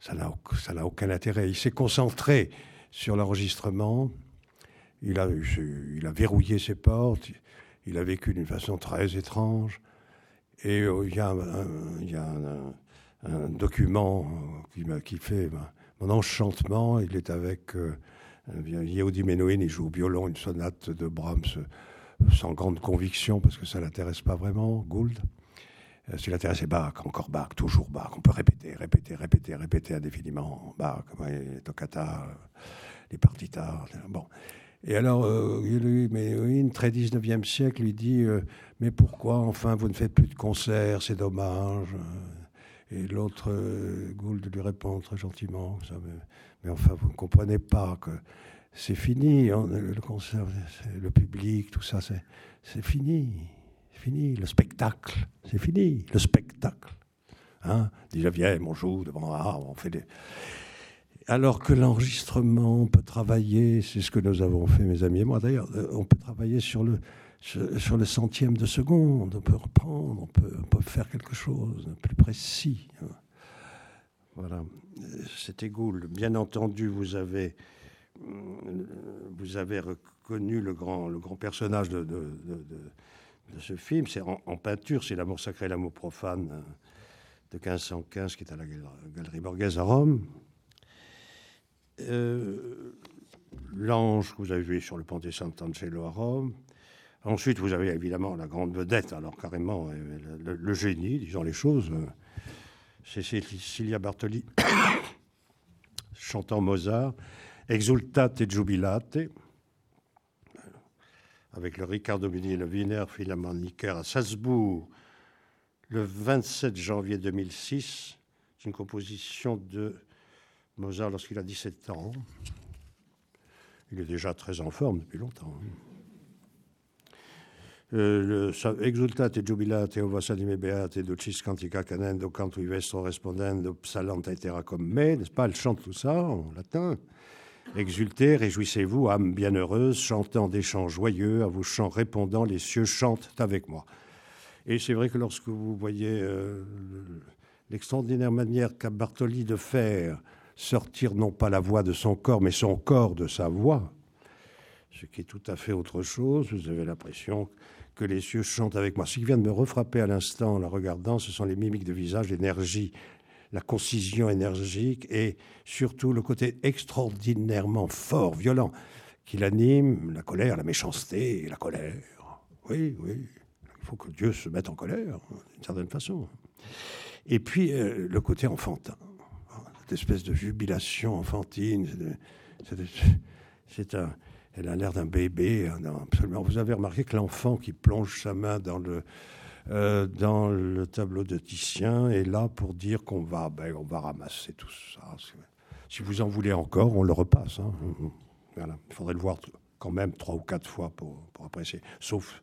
ça n'a aucun intérêt. Il s'est concentré sur l'enregistrement. Il a, il a verrouillé ses portes. Il a vécu d'une façon très étrange. Et euh, il y a, un, document qui, qui fait mon enchantement. Il est avec euh, Yehudi Menuhin, il joue au violon une sonate de Brahms sans grande conviction, parce que ça ne l'intéresse pas vraiment, Gould. Euh, ce qui l'intéresse, c'est Bach, encore Bach, toujours Bach. On peut répéter, répéter, répéter, répéter indéfiniment Bach, les toccata, les partitas. Bon. Et alors, euh, lui, mais une très 19e siècle, lui dit euh, Mais pourquoi, enfin, vous ne faites plus de concerts C'est dommage. Et l'autre, Gould, lui répond très gentiment mais, enfin, vous ne comprenez pas que c'est fini, hein, le concert, le public, tout ça, c'est fini. C'est fini. Le spectacle, c'est fini. Le spectacle. Hein Déjà, viens, on joue devant, ah, on fait des. Alors que l'enregistrement, on peut travailler, c'est ce que nous avons fait, mes amis et moi d'ailleurs, euh, on peut travailler sur le, centième de seconde, on peut reprendre, on peut, faire quelque chose de plus précis. Hein. Voilà, c'était Gould. Bien entendu, vous avez euh, vous avez reconnu le grand, le grand personnage de, ce film. C'est en, peinture, c'est L'amour sacré et l'amour profane euh, de 1515 qui est à la Galerie Borghese à Rome. Euh, L'ange que vous avez vu sur le pont de Sant'Angelo à Rome. Ensuite, vous avez évidemment la grande vedette, alors carrément le, le génie, disons les choses. C'est Cecilia Bartoli chantant Mozart Exultate Jubilate, avec le Riccardo Bini le Wiener Philharmoniker à Salzbourg, le 27 janvier 2006. C'est une composition de Mozart lorsqu'il a 17 ans. Il est déjà très en forme depuis longtemps. Euh, exultate jubilate ovassanime beate dulcis cantica canendo canto vestro respondendo psalante etera comme me, n'est-ce pas? Elle chante tout ça en latin. Exultez, réjouissez-vous, âme bienheureuse, chantant des chants joyeux, à vos chants répondant, les cieux chantent avec moi. Et c'est vrai que lorsque vous voyez euh, l'extraordinaire manière qu'a Bartoli de faire sortir non pas la voix de son corps, mais son corps de sa voix, ce qui est tout à fait autre chose, vous avez l'impression que les cieux chantent avec moi. Ce qui vient de me refrapper à l'instant en la regardant, ce sont les mimiques de visage, l'énergie, la concision énergique et surtout le côté extraordinairement fort, violent, qui l'anime, la colère, la méchanceté, la colère. Oui, oui, il faut que Dieu se mette en colère, d'une certaine façon. Et puis euh, le côté enfantin, cette espèce de jubilation enfantine, c'est un, elle a l'air d'un bébé, hein, absolument. Vous avez remarqué que l'enfant qui plonge sa main dans le, euh, dans le tableau de Titien est là pour dire qu'on va, ben, on va ramasser tout ça. Si vous en voulez encore, on le repasse. Hein. Voilà. Il faudrait le voir quand même trois ou quatre fois pour, apprécier, sauf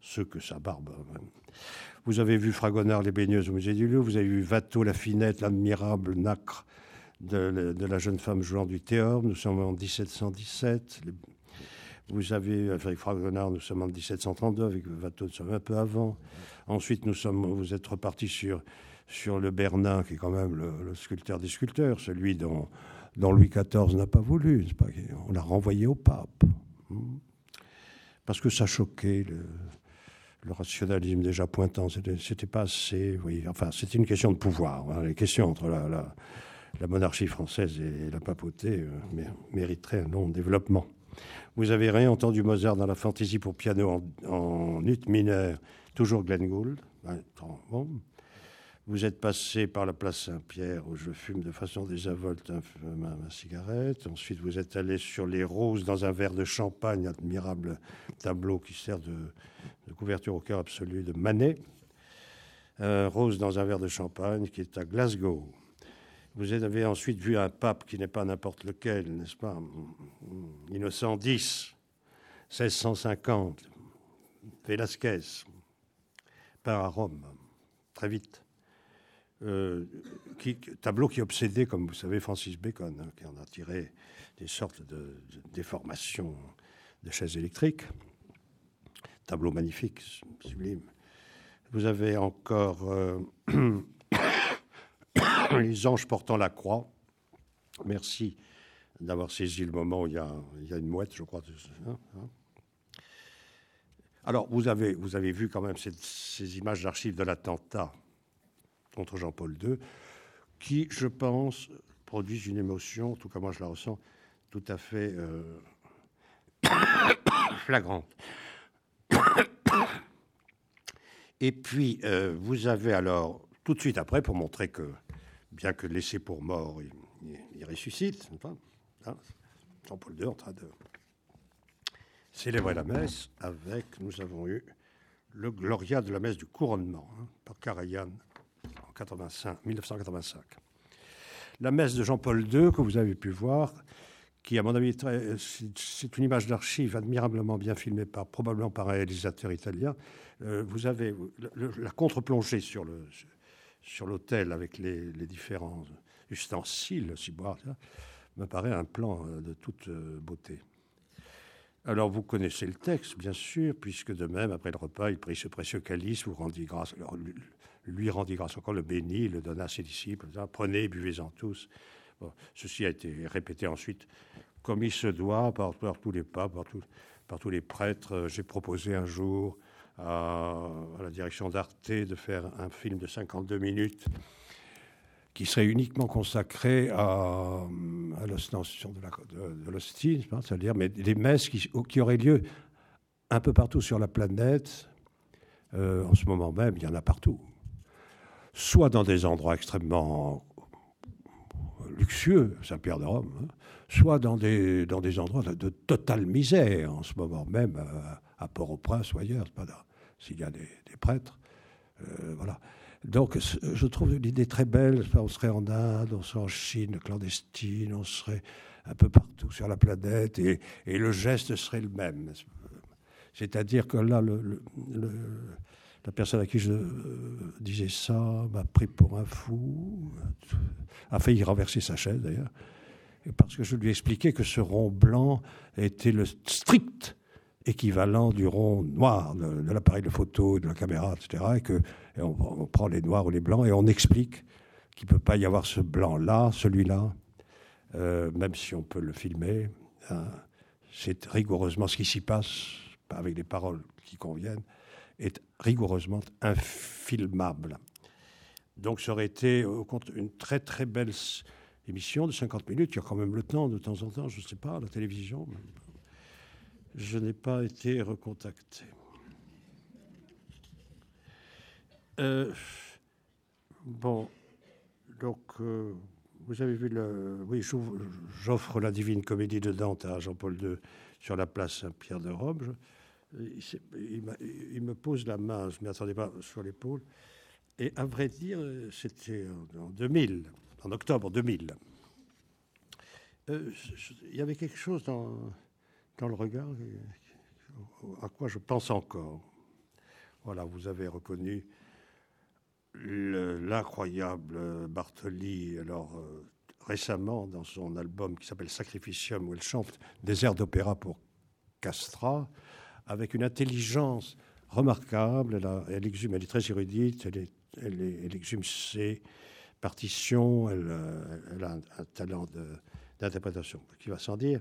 ceux que sa barbe. Euh, vous avez vu Fragonard, les baigneuses au musée du Louvre, vous avez vu Watteau, la finette, l'admirable nacre de, la jeune femme jouant du théorbe. Nous sommes en 1717. Vous avez, avec Fragonard, nous sommes en 1732, avec Watteau, nous sommes un peu avant. Ensuite, nous sommes, vous êtes reparti sur, sur le Bernin, qui est quand même le, sculpteur des sculpteurs, celui dont, Louis XIV n'a pas voulu. On l'a renvoyé au pape. Hmm. Parce que ça choquait le, rationalisme déjà pointant. C'était pas assez. Oui, enfin, c'était une question de pouvoir. Hein. Les questions entre la, la, la, monarchie française et la papauté euh, mériteraient un long développement. Vous avez rien entendu Mozart dans la fantaisie pour piano en, ut mineur, toujours Glenn Gould. Bon. Vous êtes passé par la place Saint-Pierre où je fume de façon désinvolte ma, cigarette. Ensuite, vous êtes allé sur les roses dans un verre de champagne, admirable tableau qui sert de, couverture au cœur absolu de Manet. rose dans un verre de champagne qui est à Glasgow. Vous avez ensuite vu un pape qui n'est pas n'importe lequel, n'est-ce pas? Innocent X, 1650, Velasquez, part à Rome, très vite. Euh, tableau qui obsédait, comme vous savez, Francis Bacon, hein, qui en a tiré des sortes de, déformations de chaises électriques. Tableau magnifique, sublime. Vous avez encore euh, les anges portant la croix. Merci d'avoir saisi le moment où il y a, une mouette, je crois. Hein, hein. Alors, vous avez, vous avez vu quand même ces, ces images d'archives de l'attentat contre Jean-Paul II, qui, je pense, produisent une émotion, en tout cas moi je la ressens, tout à fait euh, flagrante. Et puis, euh, vous avez alors, tout de suite après, pour montrer que, bien que laissé pour mort, il, ressuscite, hein, Jean-Paul II en train de célébrer la messe avec, nous avons eu le Gloria de la messe du couronnement hein, par Karajan en 85, 1985. La messe de Jean-Paul II, que vous avez pu voir, qui, à mon avis, c'est une image d'archive admirablement bien filmée, par, probablement par un réalisateur italien. Euh, vous avez la contre-plongée sur le sur l'autel avec les, différents ustensiles, si boire, me paraît un plan euh, de toute euh, beauté. Alors vous connaissez le texte, bien sûr, puisque de même, après le repas, il prit ce précieux calice, vous rendit grâce. Lui rendit grâce encore, le bénit, le donna à ses disciples. Prenez, buvez-en tous. ceci a été répété ensuite, comme il se doit, par, tous les papes, par, tous les prêtres. J'ai proposé un jour à, la direction d'Arte de faire un film de 52 minutes qui serait uniquement consacré à, l'ostension de, c'est-à-dire mais des messes qui, auraient lieu un peu partout sur la planète. Euh, en ce moment même, il y en a partout soit dans des endroits extrêmement luxueux, Saint-Pierre de Rome, hein, soit dans des, dans des endroits de, totale misère, en ce moment même à, Port-au-Prince ou ailleurs, s'il y a des, prêtres. Euh, voilà. Donc, je trouve l'idée très belle. On serait en Inde, on serait en Chine clandestine, on serait un peu partout sur la planète, et, le geste serait le même. C'est-à-dire que là, la personne à qui je euh, disais ça m'a pris pour un fou, a failli renverser sa chaise d'ailleurs, parce que je lui expliquais que ce rond blanc était le strict équivalent du rond noir de, l'appareil de photo, de la caméra, etc. Et que on, prend les noirs ou les blancs et on explique qu'il ne peut pas y avoir ce blanc-là, celui-là, euh, même si on peut le filmer. Hein. c'est rigoureusement ce qui s'y passe, avec des paroles qui conviennent est rigoureusement infilmable. Donc ça aurait été au compte une très très belle émission de 50 minutes. Il y a quand même le temps de temps en temps, je ne sais pas, la télévision. Je n'ai pas été recontacté. Euh, bon, donc euh, vous avez vu le. Oui, j'offre la Divine Comédie de Dante à Jean-Paul II sur la place Saint-Pierre de Rome il, me pose la main, je ne m'y attendais pas, sur l'épaule. Et à vrai dire, c'était en 2000, en octobre 2000. Euh, il y avait quelque chose dans, le regard à quoi je pense encore. Voilà, vous avez reconnu l'incroyable Bartoli, alors euh, récemment dans son album qui s'appelle Sacrificium, où elle chante des airs d'opéra pour Castra avec une intelligence remarquable. Elle, elle exhume, elle est très érudite, elle, elle, exhume ses partitions, elle, a un, talent d'interprétation qui va sans dire.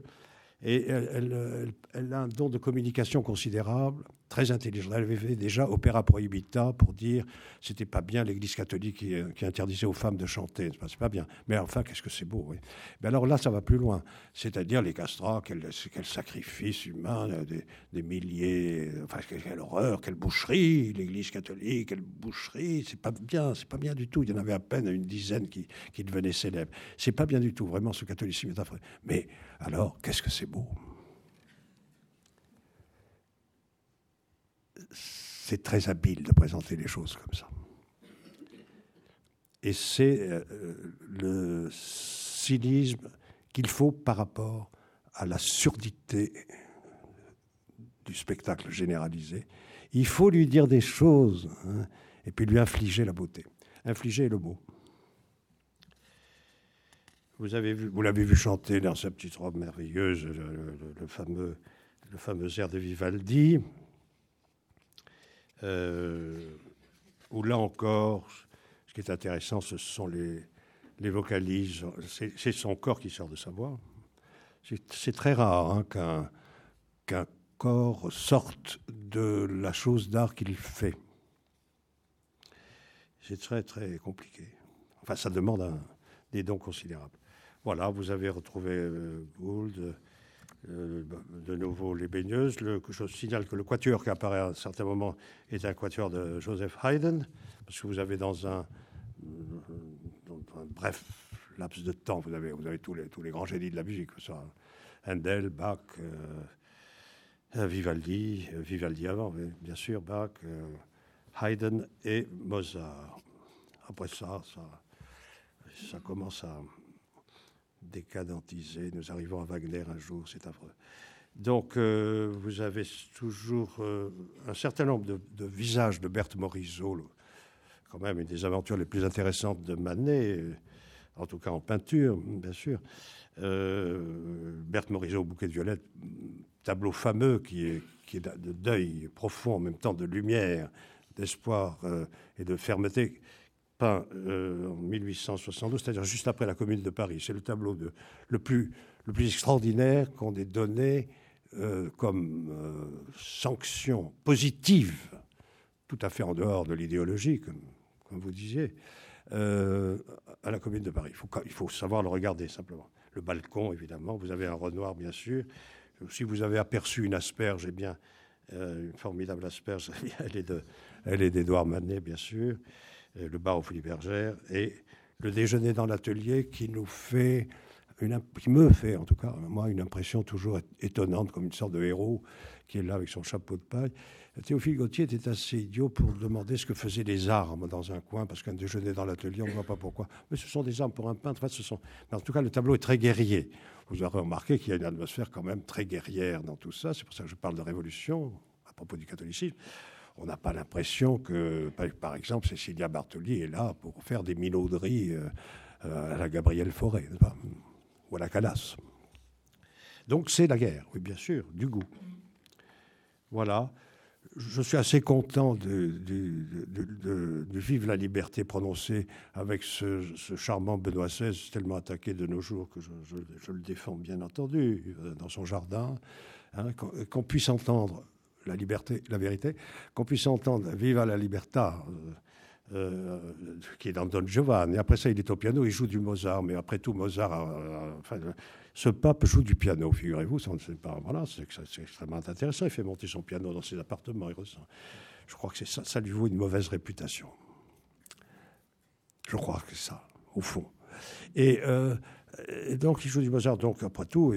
Et elle, a un don de communication considérable. Très intelligente. Elle avait fait déjà Opéra Prohibita pour dire c'était pas bien l'Église catholique qui, euh, interdisait aux femmes de chanter. C'est pas bien. Mais enfin, qu'est-ce que c'est beau. Oui. Mais alors là, ça va plus loin. C'est-à-dire les castrats, quel, sacrifice humain, euh, des, milliers. Enfin, quelle horreur, quelle boucherie, l'Église catholique, quelle boucherie. C'est pas bien, c'est pas bien du tout. Il y en avait à peine une dizaine qui, qui devenaient célèbres. C'est pas bien du tout. Vraiment, ce catholicisme est affreux. Mais alors, qu'est-ce que c'est beau? C'est très habile de présenter les choses comme ça. Et c'est euh, le cynisme qu'il faut par rapport à la surdité du spectacle généralisé. Il faut lui dire des choses hein, et puis lui infliger la beauté. Infliger le mot. Vous avez vu, vous l'avez vu chanter dans sa petite robe merveilleuse, le, fameux, le fameux air de Vivaldi, où là encore, ce qui est intéressant, ce sont les, les vocalises. C'est son corps qui sort de sa voix. C'est très rare hein, qu'un corps sorte de la chose d'art qu'il fait. C'est très très compliqué. Enfin, ça demande des dons considérables. Voilà, vous avez retrouvé euh, Gould, euh, de nouveau les baigneuses. Le, je signale que le quatuor qui apparaît à un certain moment est un quatuor de Joseph Haydn, parce que vous avez dans un, bref laps de temps, vous avez, vous avez tous, les, tous les grands génies de la musique, que Handel, Bach, euh, Vivaldi, euh, Vivaldi avant, bien sûr, Bach, Haydn et Mozart. Après ça, ça commence à, décadentisé. Nous arrivons à Wagner un jour, c'est affreux. Donc, euh, vous avez toujours euh, un certain nombre de, visages de Berthe Morisot, quand même une des aventures les plus intéressantes de Manet, en tout cas en peinture, bien sûr. Euh, Berthe Morisot, Bouquet de violette, tableau fameux qui est, qui est de deuil profond, en même temps de lumière, d'espoir et de fermeté, euh, en 1872, c'est-à-dire juste après la Commune de Paris. C'est le tableau le, plus, extraordinaire qu'on ait donné euh, comme euh, sanction positive, tout à fait en dehors de l'idéologie, comme, vous disiez, à la Commune de Paris. Il faut, savoir le regarder simplement. Le balcon, évidemment, vous avez un Renoir, bien sûr. Si vous avez aperçu une asperge, eh bien, une formidable asperge, elle est, de, Manet, bien sûr. Euh, le bar au Bergère, et le déjeuner dans l'atelier qui nous fait, qui me fait en tout cas, moi, une impression toujours étonnante, comme une sorte de héros qui est là avec son chapeau de paille. Théophile Gauthier était assez idiot pour demander ce que faisaient les armes dans un coin, parce qu'un déjeuner dans l'atelier, on ne voit pas pourquoi. Mais ce sont des armes pour un peintre. ce sont... en tout cas, le tableau est très guerrier. Vous aurez remarqué qu'il y a une atmosphère quand même très guerrière dans tout ça. C'est pour ça que je parle de révolution à propos du catholicisme on n'a pas l'impression que, par exemple, Cécilia Bartoli est là pour faire des minauderies euh, euh, à la Gabrielle Forêt, ou à la Calas. Donc c'est la guerre, oui, bien sûr, du goût. Voilà. Je suis assez content de, vivre la liberté prononcée avec ce, charmant Benoît XVI, tellement attaqué de nos jours que je, le défends bien entendu dans son jardin, hein, qu'on puisse entendre la liberté, la vérité, qu'on puisse entendre Viva la libertà, euh, euh, qui est dans Don Giovanni. Après ça, il est au piano, il joue du Mozart, mais après tout, Mozart, ce pape joue du piano, figurez-vous, voilà, c'est extrêmement intéressant. Il fait monter son piano dans ses appartements, il ressent. Je crois que ça, lui vaut une mauvaise réputation. Je crois que ça, au fond. Et, euh, donc, il joue du Mozart. Donc, après tout,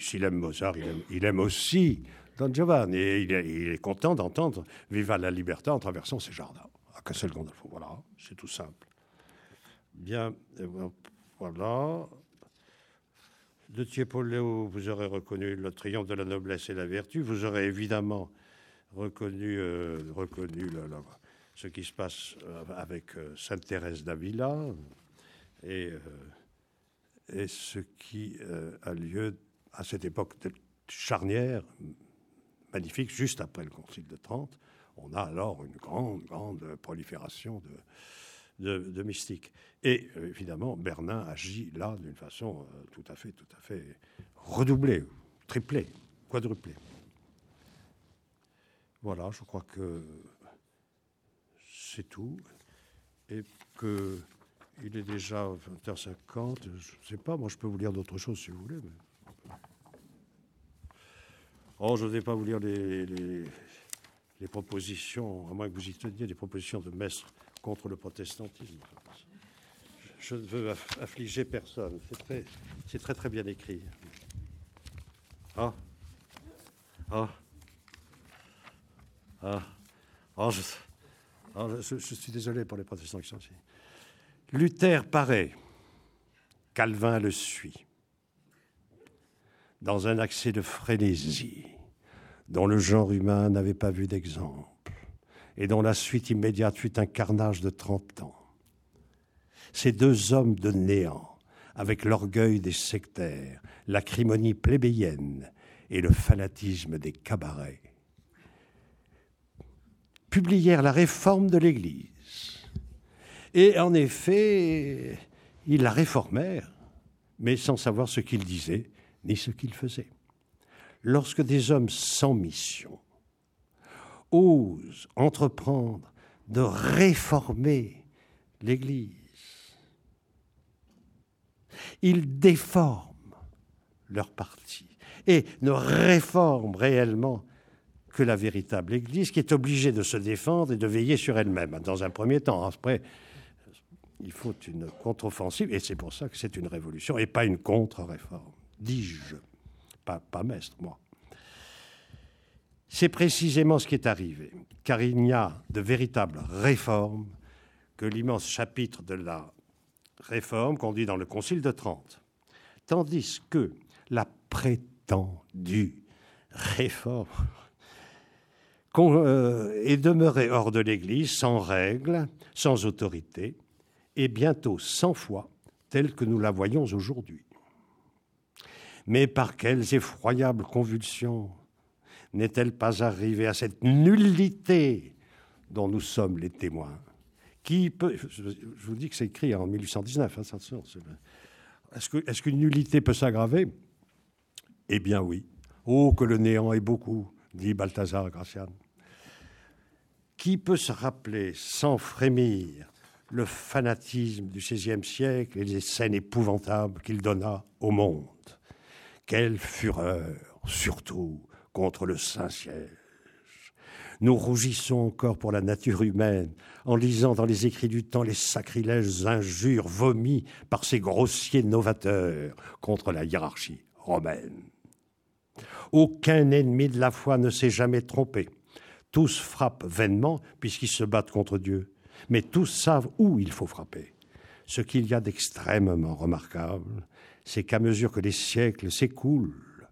s'il aime Mozart, il aime aussi Don Giovanni. Et il est, content d'entendre Viva la liberté en traversant ses jardins à Castel Gandolfo. Voilà, c'est tout simple. Bien, voilà. De Tiepoleo, vous aurez reconnu le triomphe de la noblesse et la vertu. Vous aurez évidemment reconnu, euh, reconnu ce qui se passe euh, avec euh, Sainte Thérèse d'Avila et, et, ce qui a lieu à cette époque charnière, magnifique juste après le Concile de Trente. On a alors une grande, grande prolifération de, mystiques. Et euh, évidemment, Bernin agit là d'une façon euh, tout à fait, tout à fait redoublée, triplée, quadruplée. Voilà, je crois que c'est tout. Et que il est déjà 20h50. Je ne sais pas, moi je peux vous lire d'autres choses si vous voulez. Oh, je ne vais pas vous lire les, les, propositions, à moins que vous y teniez, des propositions de Maître contre le protestantisme. Je ne veux affliger personne. C'est très, très bien écrit. Ah, ah, ah, oh, je, je, suis désolé pour les protestants qui sont ici. Luther paraît, Calvin le suit, dans un accès de frénésie dont le genre humain n'avait pas vu d'exemple et dont la suite immédiate fut un carnage de trente ans. Ces deux hommes de néant, avec l'orgueil des sectaires, l'acrimonie plébéienne et le fanatisme des cabarets, publièrent la réforme de l'Église. Et en effet, ils la réformèrent, mais sans savoir ce qu'ils disaient ni ce qu'ils faisaient. Lorsque des hommes sans mission osent entreprendre de réformer l'Église, ils déforment leur parti et ne réforment réellement que la véritable Église qui est obligée de se défendre et de veiller sur elle-même, dans un premier temps. Après, il faut une contre-offensive, et c'est pour ça que c'est une révolution et pas une contre-réforme, dis-je. Pas, pas mestre, moi. C'est précisément ce qui est arrivé, car il n'y a de véritable réforme que l'immense chapitre de la réforme conduit dans le Concile de Trente, tandis que la prétendue réforme euh, est demeurée hors de l'Église, sans règles, sans autorité, et bientôt sans foi, telle que nous la voyons aujourd'hui. Mais par quelles effroyables convulsions n'est-elle pas arrivée à cette nullité dont nous sommes les témoins Qui peut, je vous dis que c'est écrit en 1819, hein, est-ce qu'une nullité peut s'aggraver? Eh bien oui. Oh, que le néant est beaucoup, dit Balthazar Gracian. Qui peut se rappeler sans frémir le fanatisme du XVIe siècle et les scènes épouvantables qu'il donna au monde? Quelle fureur, surtout, contre le Saint-Siège. Nous rougissons encore pour la nature humaine en lisant dans les écrits du temps les sacrilèges injures vomis par ces grossiers novateurs contre la hiérarchie romaine. Aucun ennemi de la foi ne s'est jamais trompé. Tous frappent vainement puisqu'ils se battent contre Dieu, mais tous savent où il faut frapper. Ce qu'il y a d'extrêmement remarquable, c'est qu'à mesure que les siècles s'écoulent,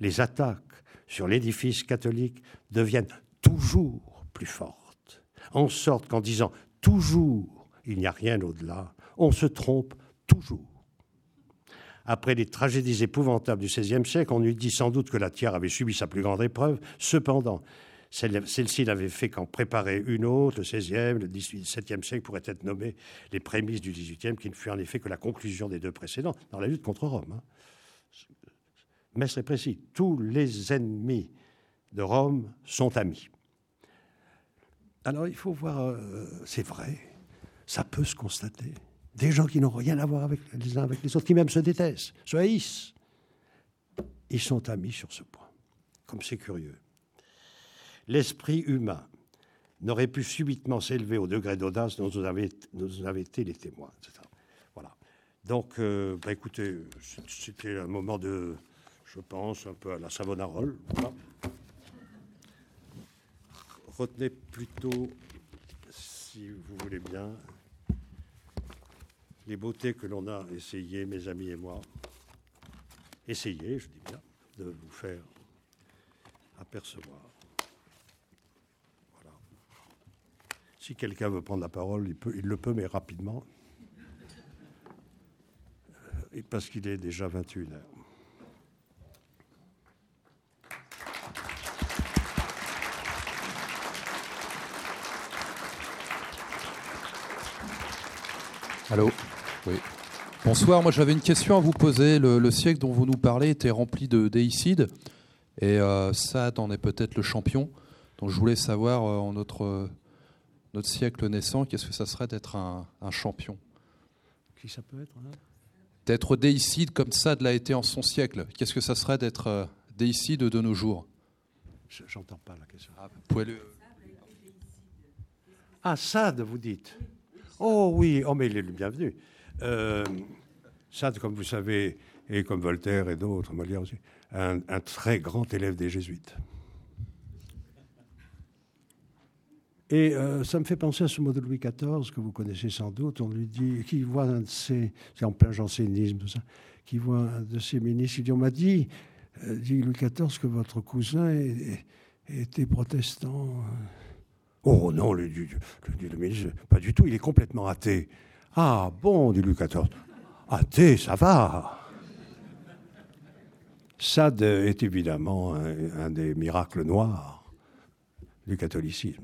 les attaques sur l'édifice catholique deviennent toujours plus fortes, en sorte qu'en disant toujours il n'y a rien au-delà, on se trompe toujours. Après les tragédies épouvantables du XVIe siècle, on eût dit sans doute que la tiare avait subi sa plus grande épreuve. Cependant, celle-ci n'avait fait qu'en préparer une autre, le XVIe, le XVIIe siècle pourraient être nommés les prémices du XVIIIe, qui ne fut en effet que la conclusion des deux précédents dans la lutte contre Rome. Hein mais c'est précis, tous les ennemis de Rome sont amis. Alors il faut voir, euh, c'est vrai, ça peut se constater. Des gens qui n'ont rien à voir avec les uns avec les autres, qui même se détestent, se haïssent, ils sont amis sur ce point. Comme c'est curieux. L'esprit humain n'aurait pu subitement s'élever au degré d'audace dont nous avaient, été les témoins. Voilà. Donc, euh, bah, écoutez, c'était un moment de, je pense, un peu à la Savonarole. Retenez plutôt, si vous voulez bien, les beautés que l'on a essayé, mes amis et moi, essayé, je dis bien, de vous faire apercevoir. Voilà. Si quelqu'un veut prendre la parole, il, le peut, mais rapidement, euh, parce qu'il est déjà 21 heures. Allô? Oui. Bonsoir, moi j'avais une question à vous poser. Le, siècle dont vous nous parlez était rempli de déicides, et euh, Sade en est peut-être le champion. Donc je voulais savoir, en notre, notre siècle naissant, qu'est-ce que ça serait d'être un, champion Qui ça peut être hein D'être déicide comme ça l'a été en son siècle. Qu'est-ce que ça serait d'être déicide de nos jours J'entends pas la question. Ah, le... ah, Sade, vous dites Oh oui, oh mais il est le bienvenu. Euh, Sade, comme vous savez, et comme Voltaire et d'autres, Molière aussi, un, très grand élève des jésuites. Et euh, ça me fait penser à ce mot de Louis XIV que vous connaissez sans doute. On lui dit, qui voit un de ses, c'est en plein jansénisme, ça, qui voit un de ses ministres, il dit, on m'a dit, euh, dit Louis XIV, que votre cousin était protestant. Oh non, le, le, ministre, pas du tout, il est complètement athée. Ah bon, dit Louis XIV. Athée, ça va. Sade est évidemment un, des miracles noirs du catholicisme.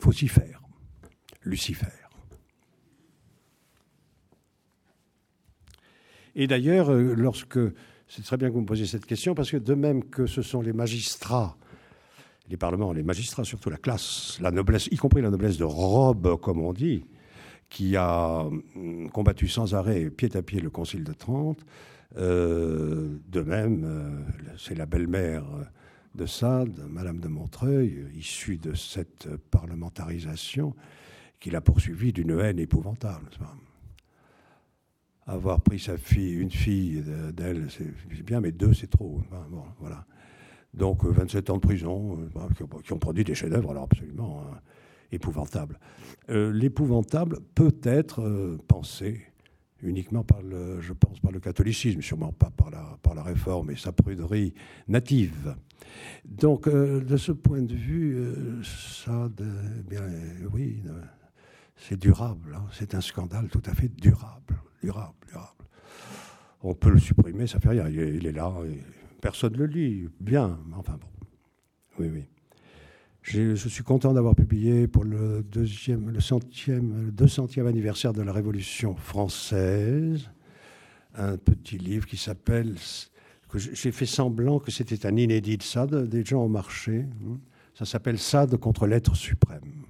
Faut. Lucifer. Et d'ailleurs, euh, lorsque c'est très bien que vous me posiez cette question parce que de même que ce sont les magistrats, les parlements, les magistrats, surtout la classe, la noblesse, y compris la noblesse de robe, comme on dit, qui a hum, combattu sans arrêt, pied à pied, le Concile de Trente. Euh, de même, euh, c'est la belle-mère de Sade, Madame de Montreuil, issue de cette parlementarisation, qui l'a poursuivi d'une haine épouvantable avoir pris sa fille, une fille d'elle, c'est bien, mais deux, c'est trop. voilà. Donc 27 euh, ans de prison, euh, qui ont produit des chefs-d'œuvre, alors absolument hein, épouvantables. Euh, l'épouvantable peut être pensé uniquement par le, je pense, par le catholicisme, sûrement pas par la, par la réforme et sa pruderie native. Donc, de ce point de vue, ça, eh bien, oui, c'est durable. Hein. c'est un scandale tout à fait durable durable, durable. On peut le supprimer, ça fait rien. Il est, là, personne ne le lit. Bien, enfin bon. Oui, oui. Je suis content d'avoir publié pour le, deuxième, le, centième, le 200e anniversaire de la Révolution française un petit livre qui s'appelle. J'ai fait semblant que c'était un inédit de Sade. Des gens ont marché. Hein. Ça s'appelle Sade contre l'être suprême.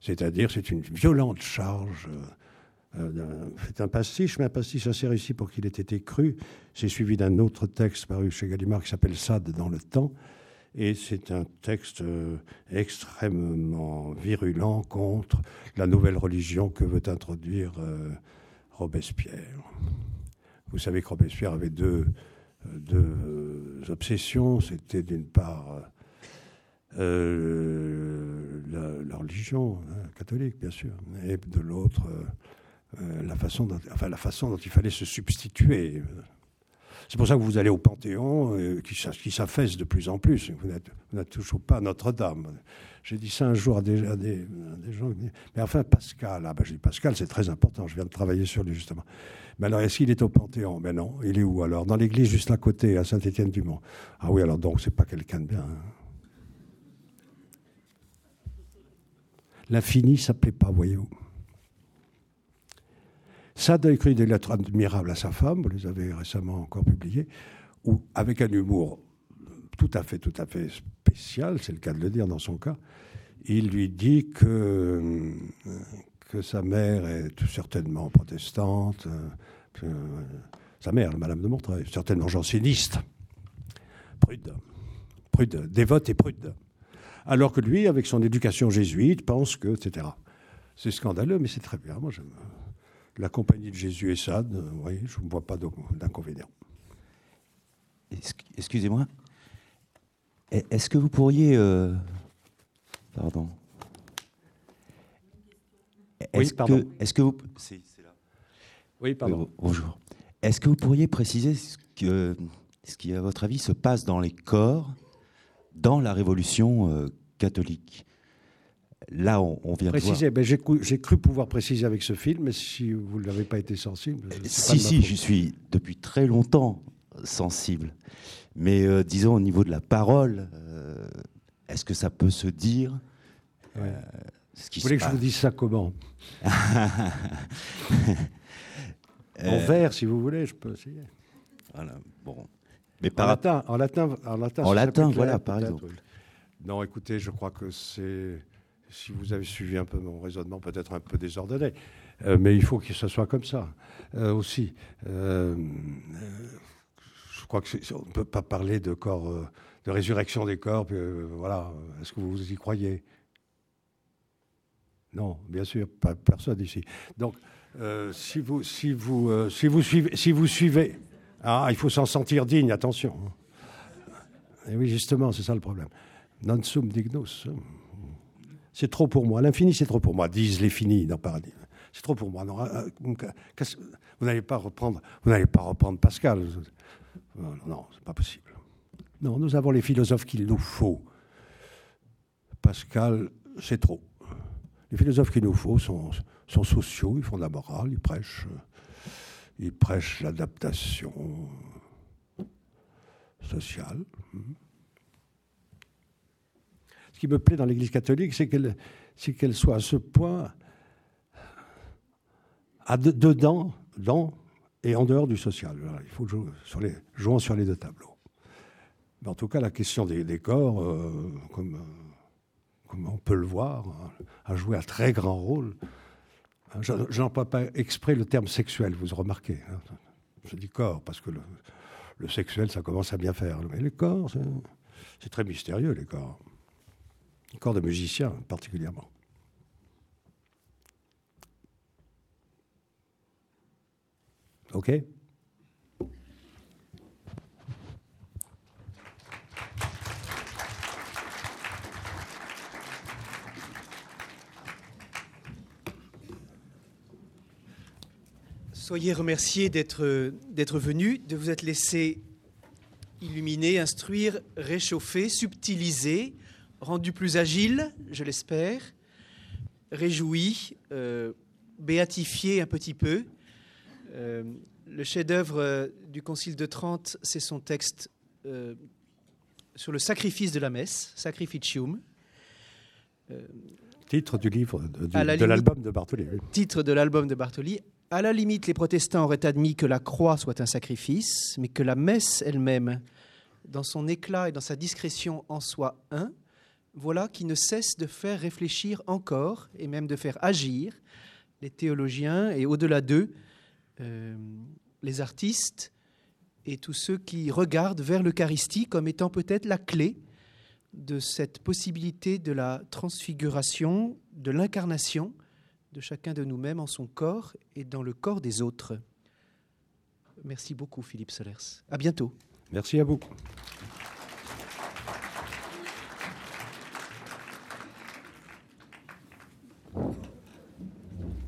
C'est-à-dire, c'est une violente charge euh, euh, c'est un pastiche, mais un pastiche assez réussi pour qu'il ait été cru. C'est suivi d'un autre texte paru chez Gallimard qui s'appelle Sade dans le temps. Et c'est un texte euh, extrêmement virulent contre la nouvelle religion que veut introduire euh, Robespierre. Vous savez que Robespierre avait deux, deux obsessions. C'était d'une part la, religion hein, catholique, bien sûr, et de l'autre euh, la, enfin, la façon dont il fallait se substituer. C'est pour ça que vous allez au Panthéon, euh, qui, s'affaisse de plus en plus. Vous n'êtes toujours pas Notre-Dame. J'ai dit ça un jour à des, gens. Mais enfin, Pascal, ah ben, je dis Pascal, c'est très important. Je viens de travailler sur lui justement. Mais alors, est-ce qu'il est au Panthéon? Mais non. Il est où alors? Dans l'église juste à côté, à Saint-Étienne-du-Mont. Ah oui, alors donc, c'est pas quelqu'un de bien. Hein. L'infini, ça plaît pas, voyez-vous. Sade a écrit des lettres admirables à sa femme, vous les avez récemment encore publiées, où, avec un humour tout à fait, tout à fait spécial, c'est le cas de le dire dans son cas, il lui dit que, sa mère est certainement protestante, sa mère, Madame de Montreuil, certainement janséniste, prude, prude, dévote et prude. Alors que lui, avec son éducation jésuite, pense que, etc. C'est scandaleux, mais c'est très bien. Moi, j'aime la compagnie de Jésus et Sade, euh, oui, je ne vois pas d'inconvénient. Excusez-moi. Est-ce que vous pourriez. Euh, pardon. oui, pardon. Est-ce que vous. Oui, pardon. bonjour. Est-ce que vous pourriez préciser ce, que, ce qui, à votre avis, se passe dans les corps dans la Révolution euh, catholique? Là, on, vient préciser, de voir... J'ai cru pouvoir préciser avec ce film, mais si vous ne l'avez pas été sensible... Si, si, je suis depuis très longtemps sensible. Mais euh, disons, au niveau de la parole, euh, est-ce que ça peut se dire euh, ce qui Vous voulez que je vous dise ça comment? En vers, si vous voulez, je peux essayer. Voilà, bon. Mais En latin, en latin, en latin, En latin, voilà, par exemple. oui. Non, écoutez, je crois que c'est. Si vous avez suivi un peu mon raisonnement, peut-être un peu désordonné, euh, mais il faut que ce soit comme ça euh, aussi. Euh, je crois que c'est- on ne peut pas parler de corps, de résurrection des corps. voilà. Est-ce que vous y croyez? Non, bien sûr, pas personne ici. Donc, si vous, si vous, si vous suivez, si vous suivez, ah, il faut s'en sentir digne. Attention. Et oui, justement, c'est ça le problème. Non sum dignus. C'est trop pour moi. L'infini, c'est trop pour moi, disent les finis dans Paradis. C'est trop pour moi. Euh, qu'est-ce- vous n'allez pas reprendre, pas reprendre Pascal. Non, non, c'est pas possible. Non, nous avons les philosophes qu'il nous faut. Pascal, c'est trop. Les philosophes qu'il nous faut sont, sont sociaux, ils font de la morale, ils prêchent, euh, ils prêchent l'adaptation sociale. Ce qui me plaît dans l'Église catholique, c'est qu'elle soit à ce point à de- dedans, dans et en dehors du social. Il faut jouer sur les, sur les deux tableaux. Mais en tout cas, la question des, corps, euh, comme, euh, comme on peut le voir, a joué un très grand rôle. Je, je n'emploie pas exprès le terme sexuel, vous remarquez. hein. Je dis corps parce que le, sexuel, ça commence à bien faire. Mais les corps, c'est très mystérieux, les corps. Corps de musiciens, particulièrement. OK Soyez remerciés d'être d'être venus, de vous être laissés illuminer, instruire, réchauffer, subtiliser, rendu plus agile, je l'espère, réjoui, euh, béatifié un petit peu. Euh, le chef-d'œuvre euh, du Concile de Trente, c'est son texte euh, sur le sacrifice de la messe, Sacrificium. Titre du livre, de, la l'album de Bartholdi. oui. titre de l'album de Bartoli. À la limite, les protestants auraient admis que la croix soit un sacrifice, mais que la messe elle-même, dans son éclat et dans sa discrétion, en soit un. Voilà qui ne cesse de faire réfléchir encore et même de faire agir les théologiens et au-delà d'eux, euh, les artistes et tous ceux qui regardent vers l'Eucharistie comme étant peut-être la clé de cette possibilité de la transfiguration, de l'incarnation de chacun de nous-mêmes en son corps et dans le corps des autres. Merci beaucoup, Philippe Solers. À bientôt. Merci à vous.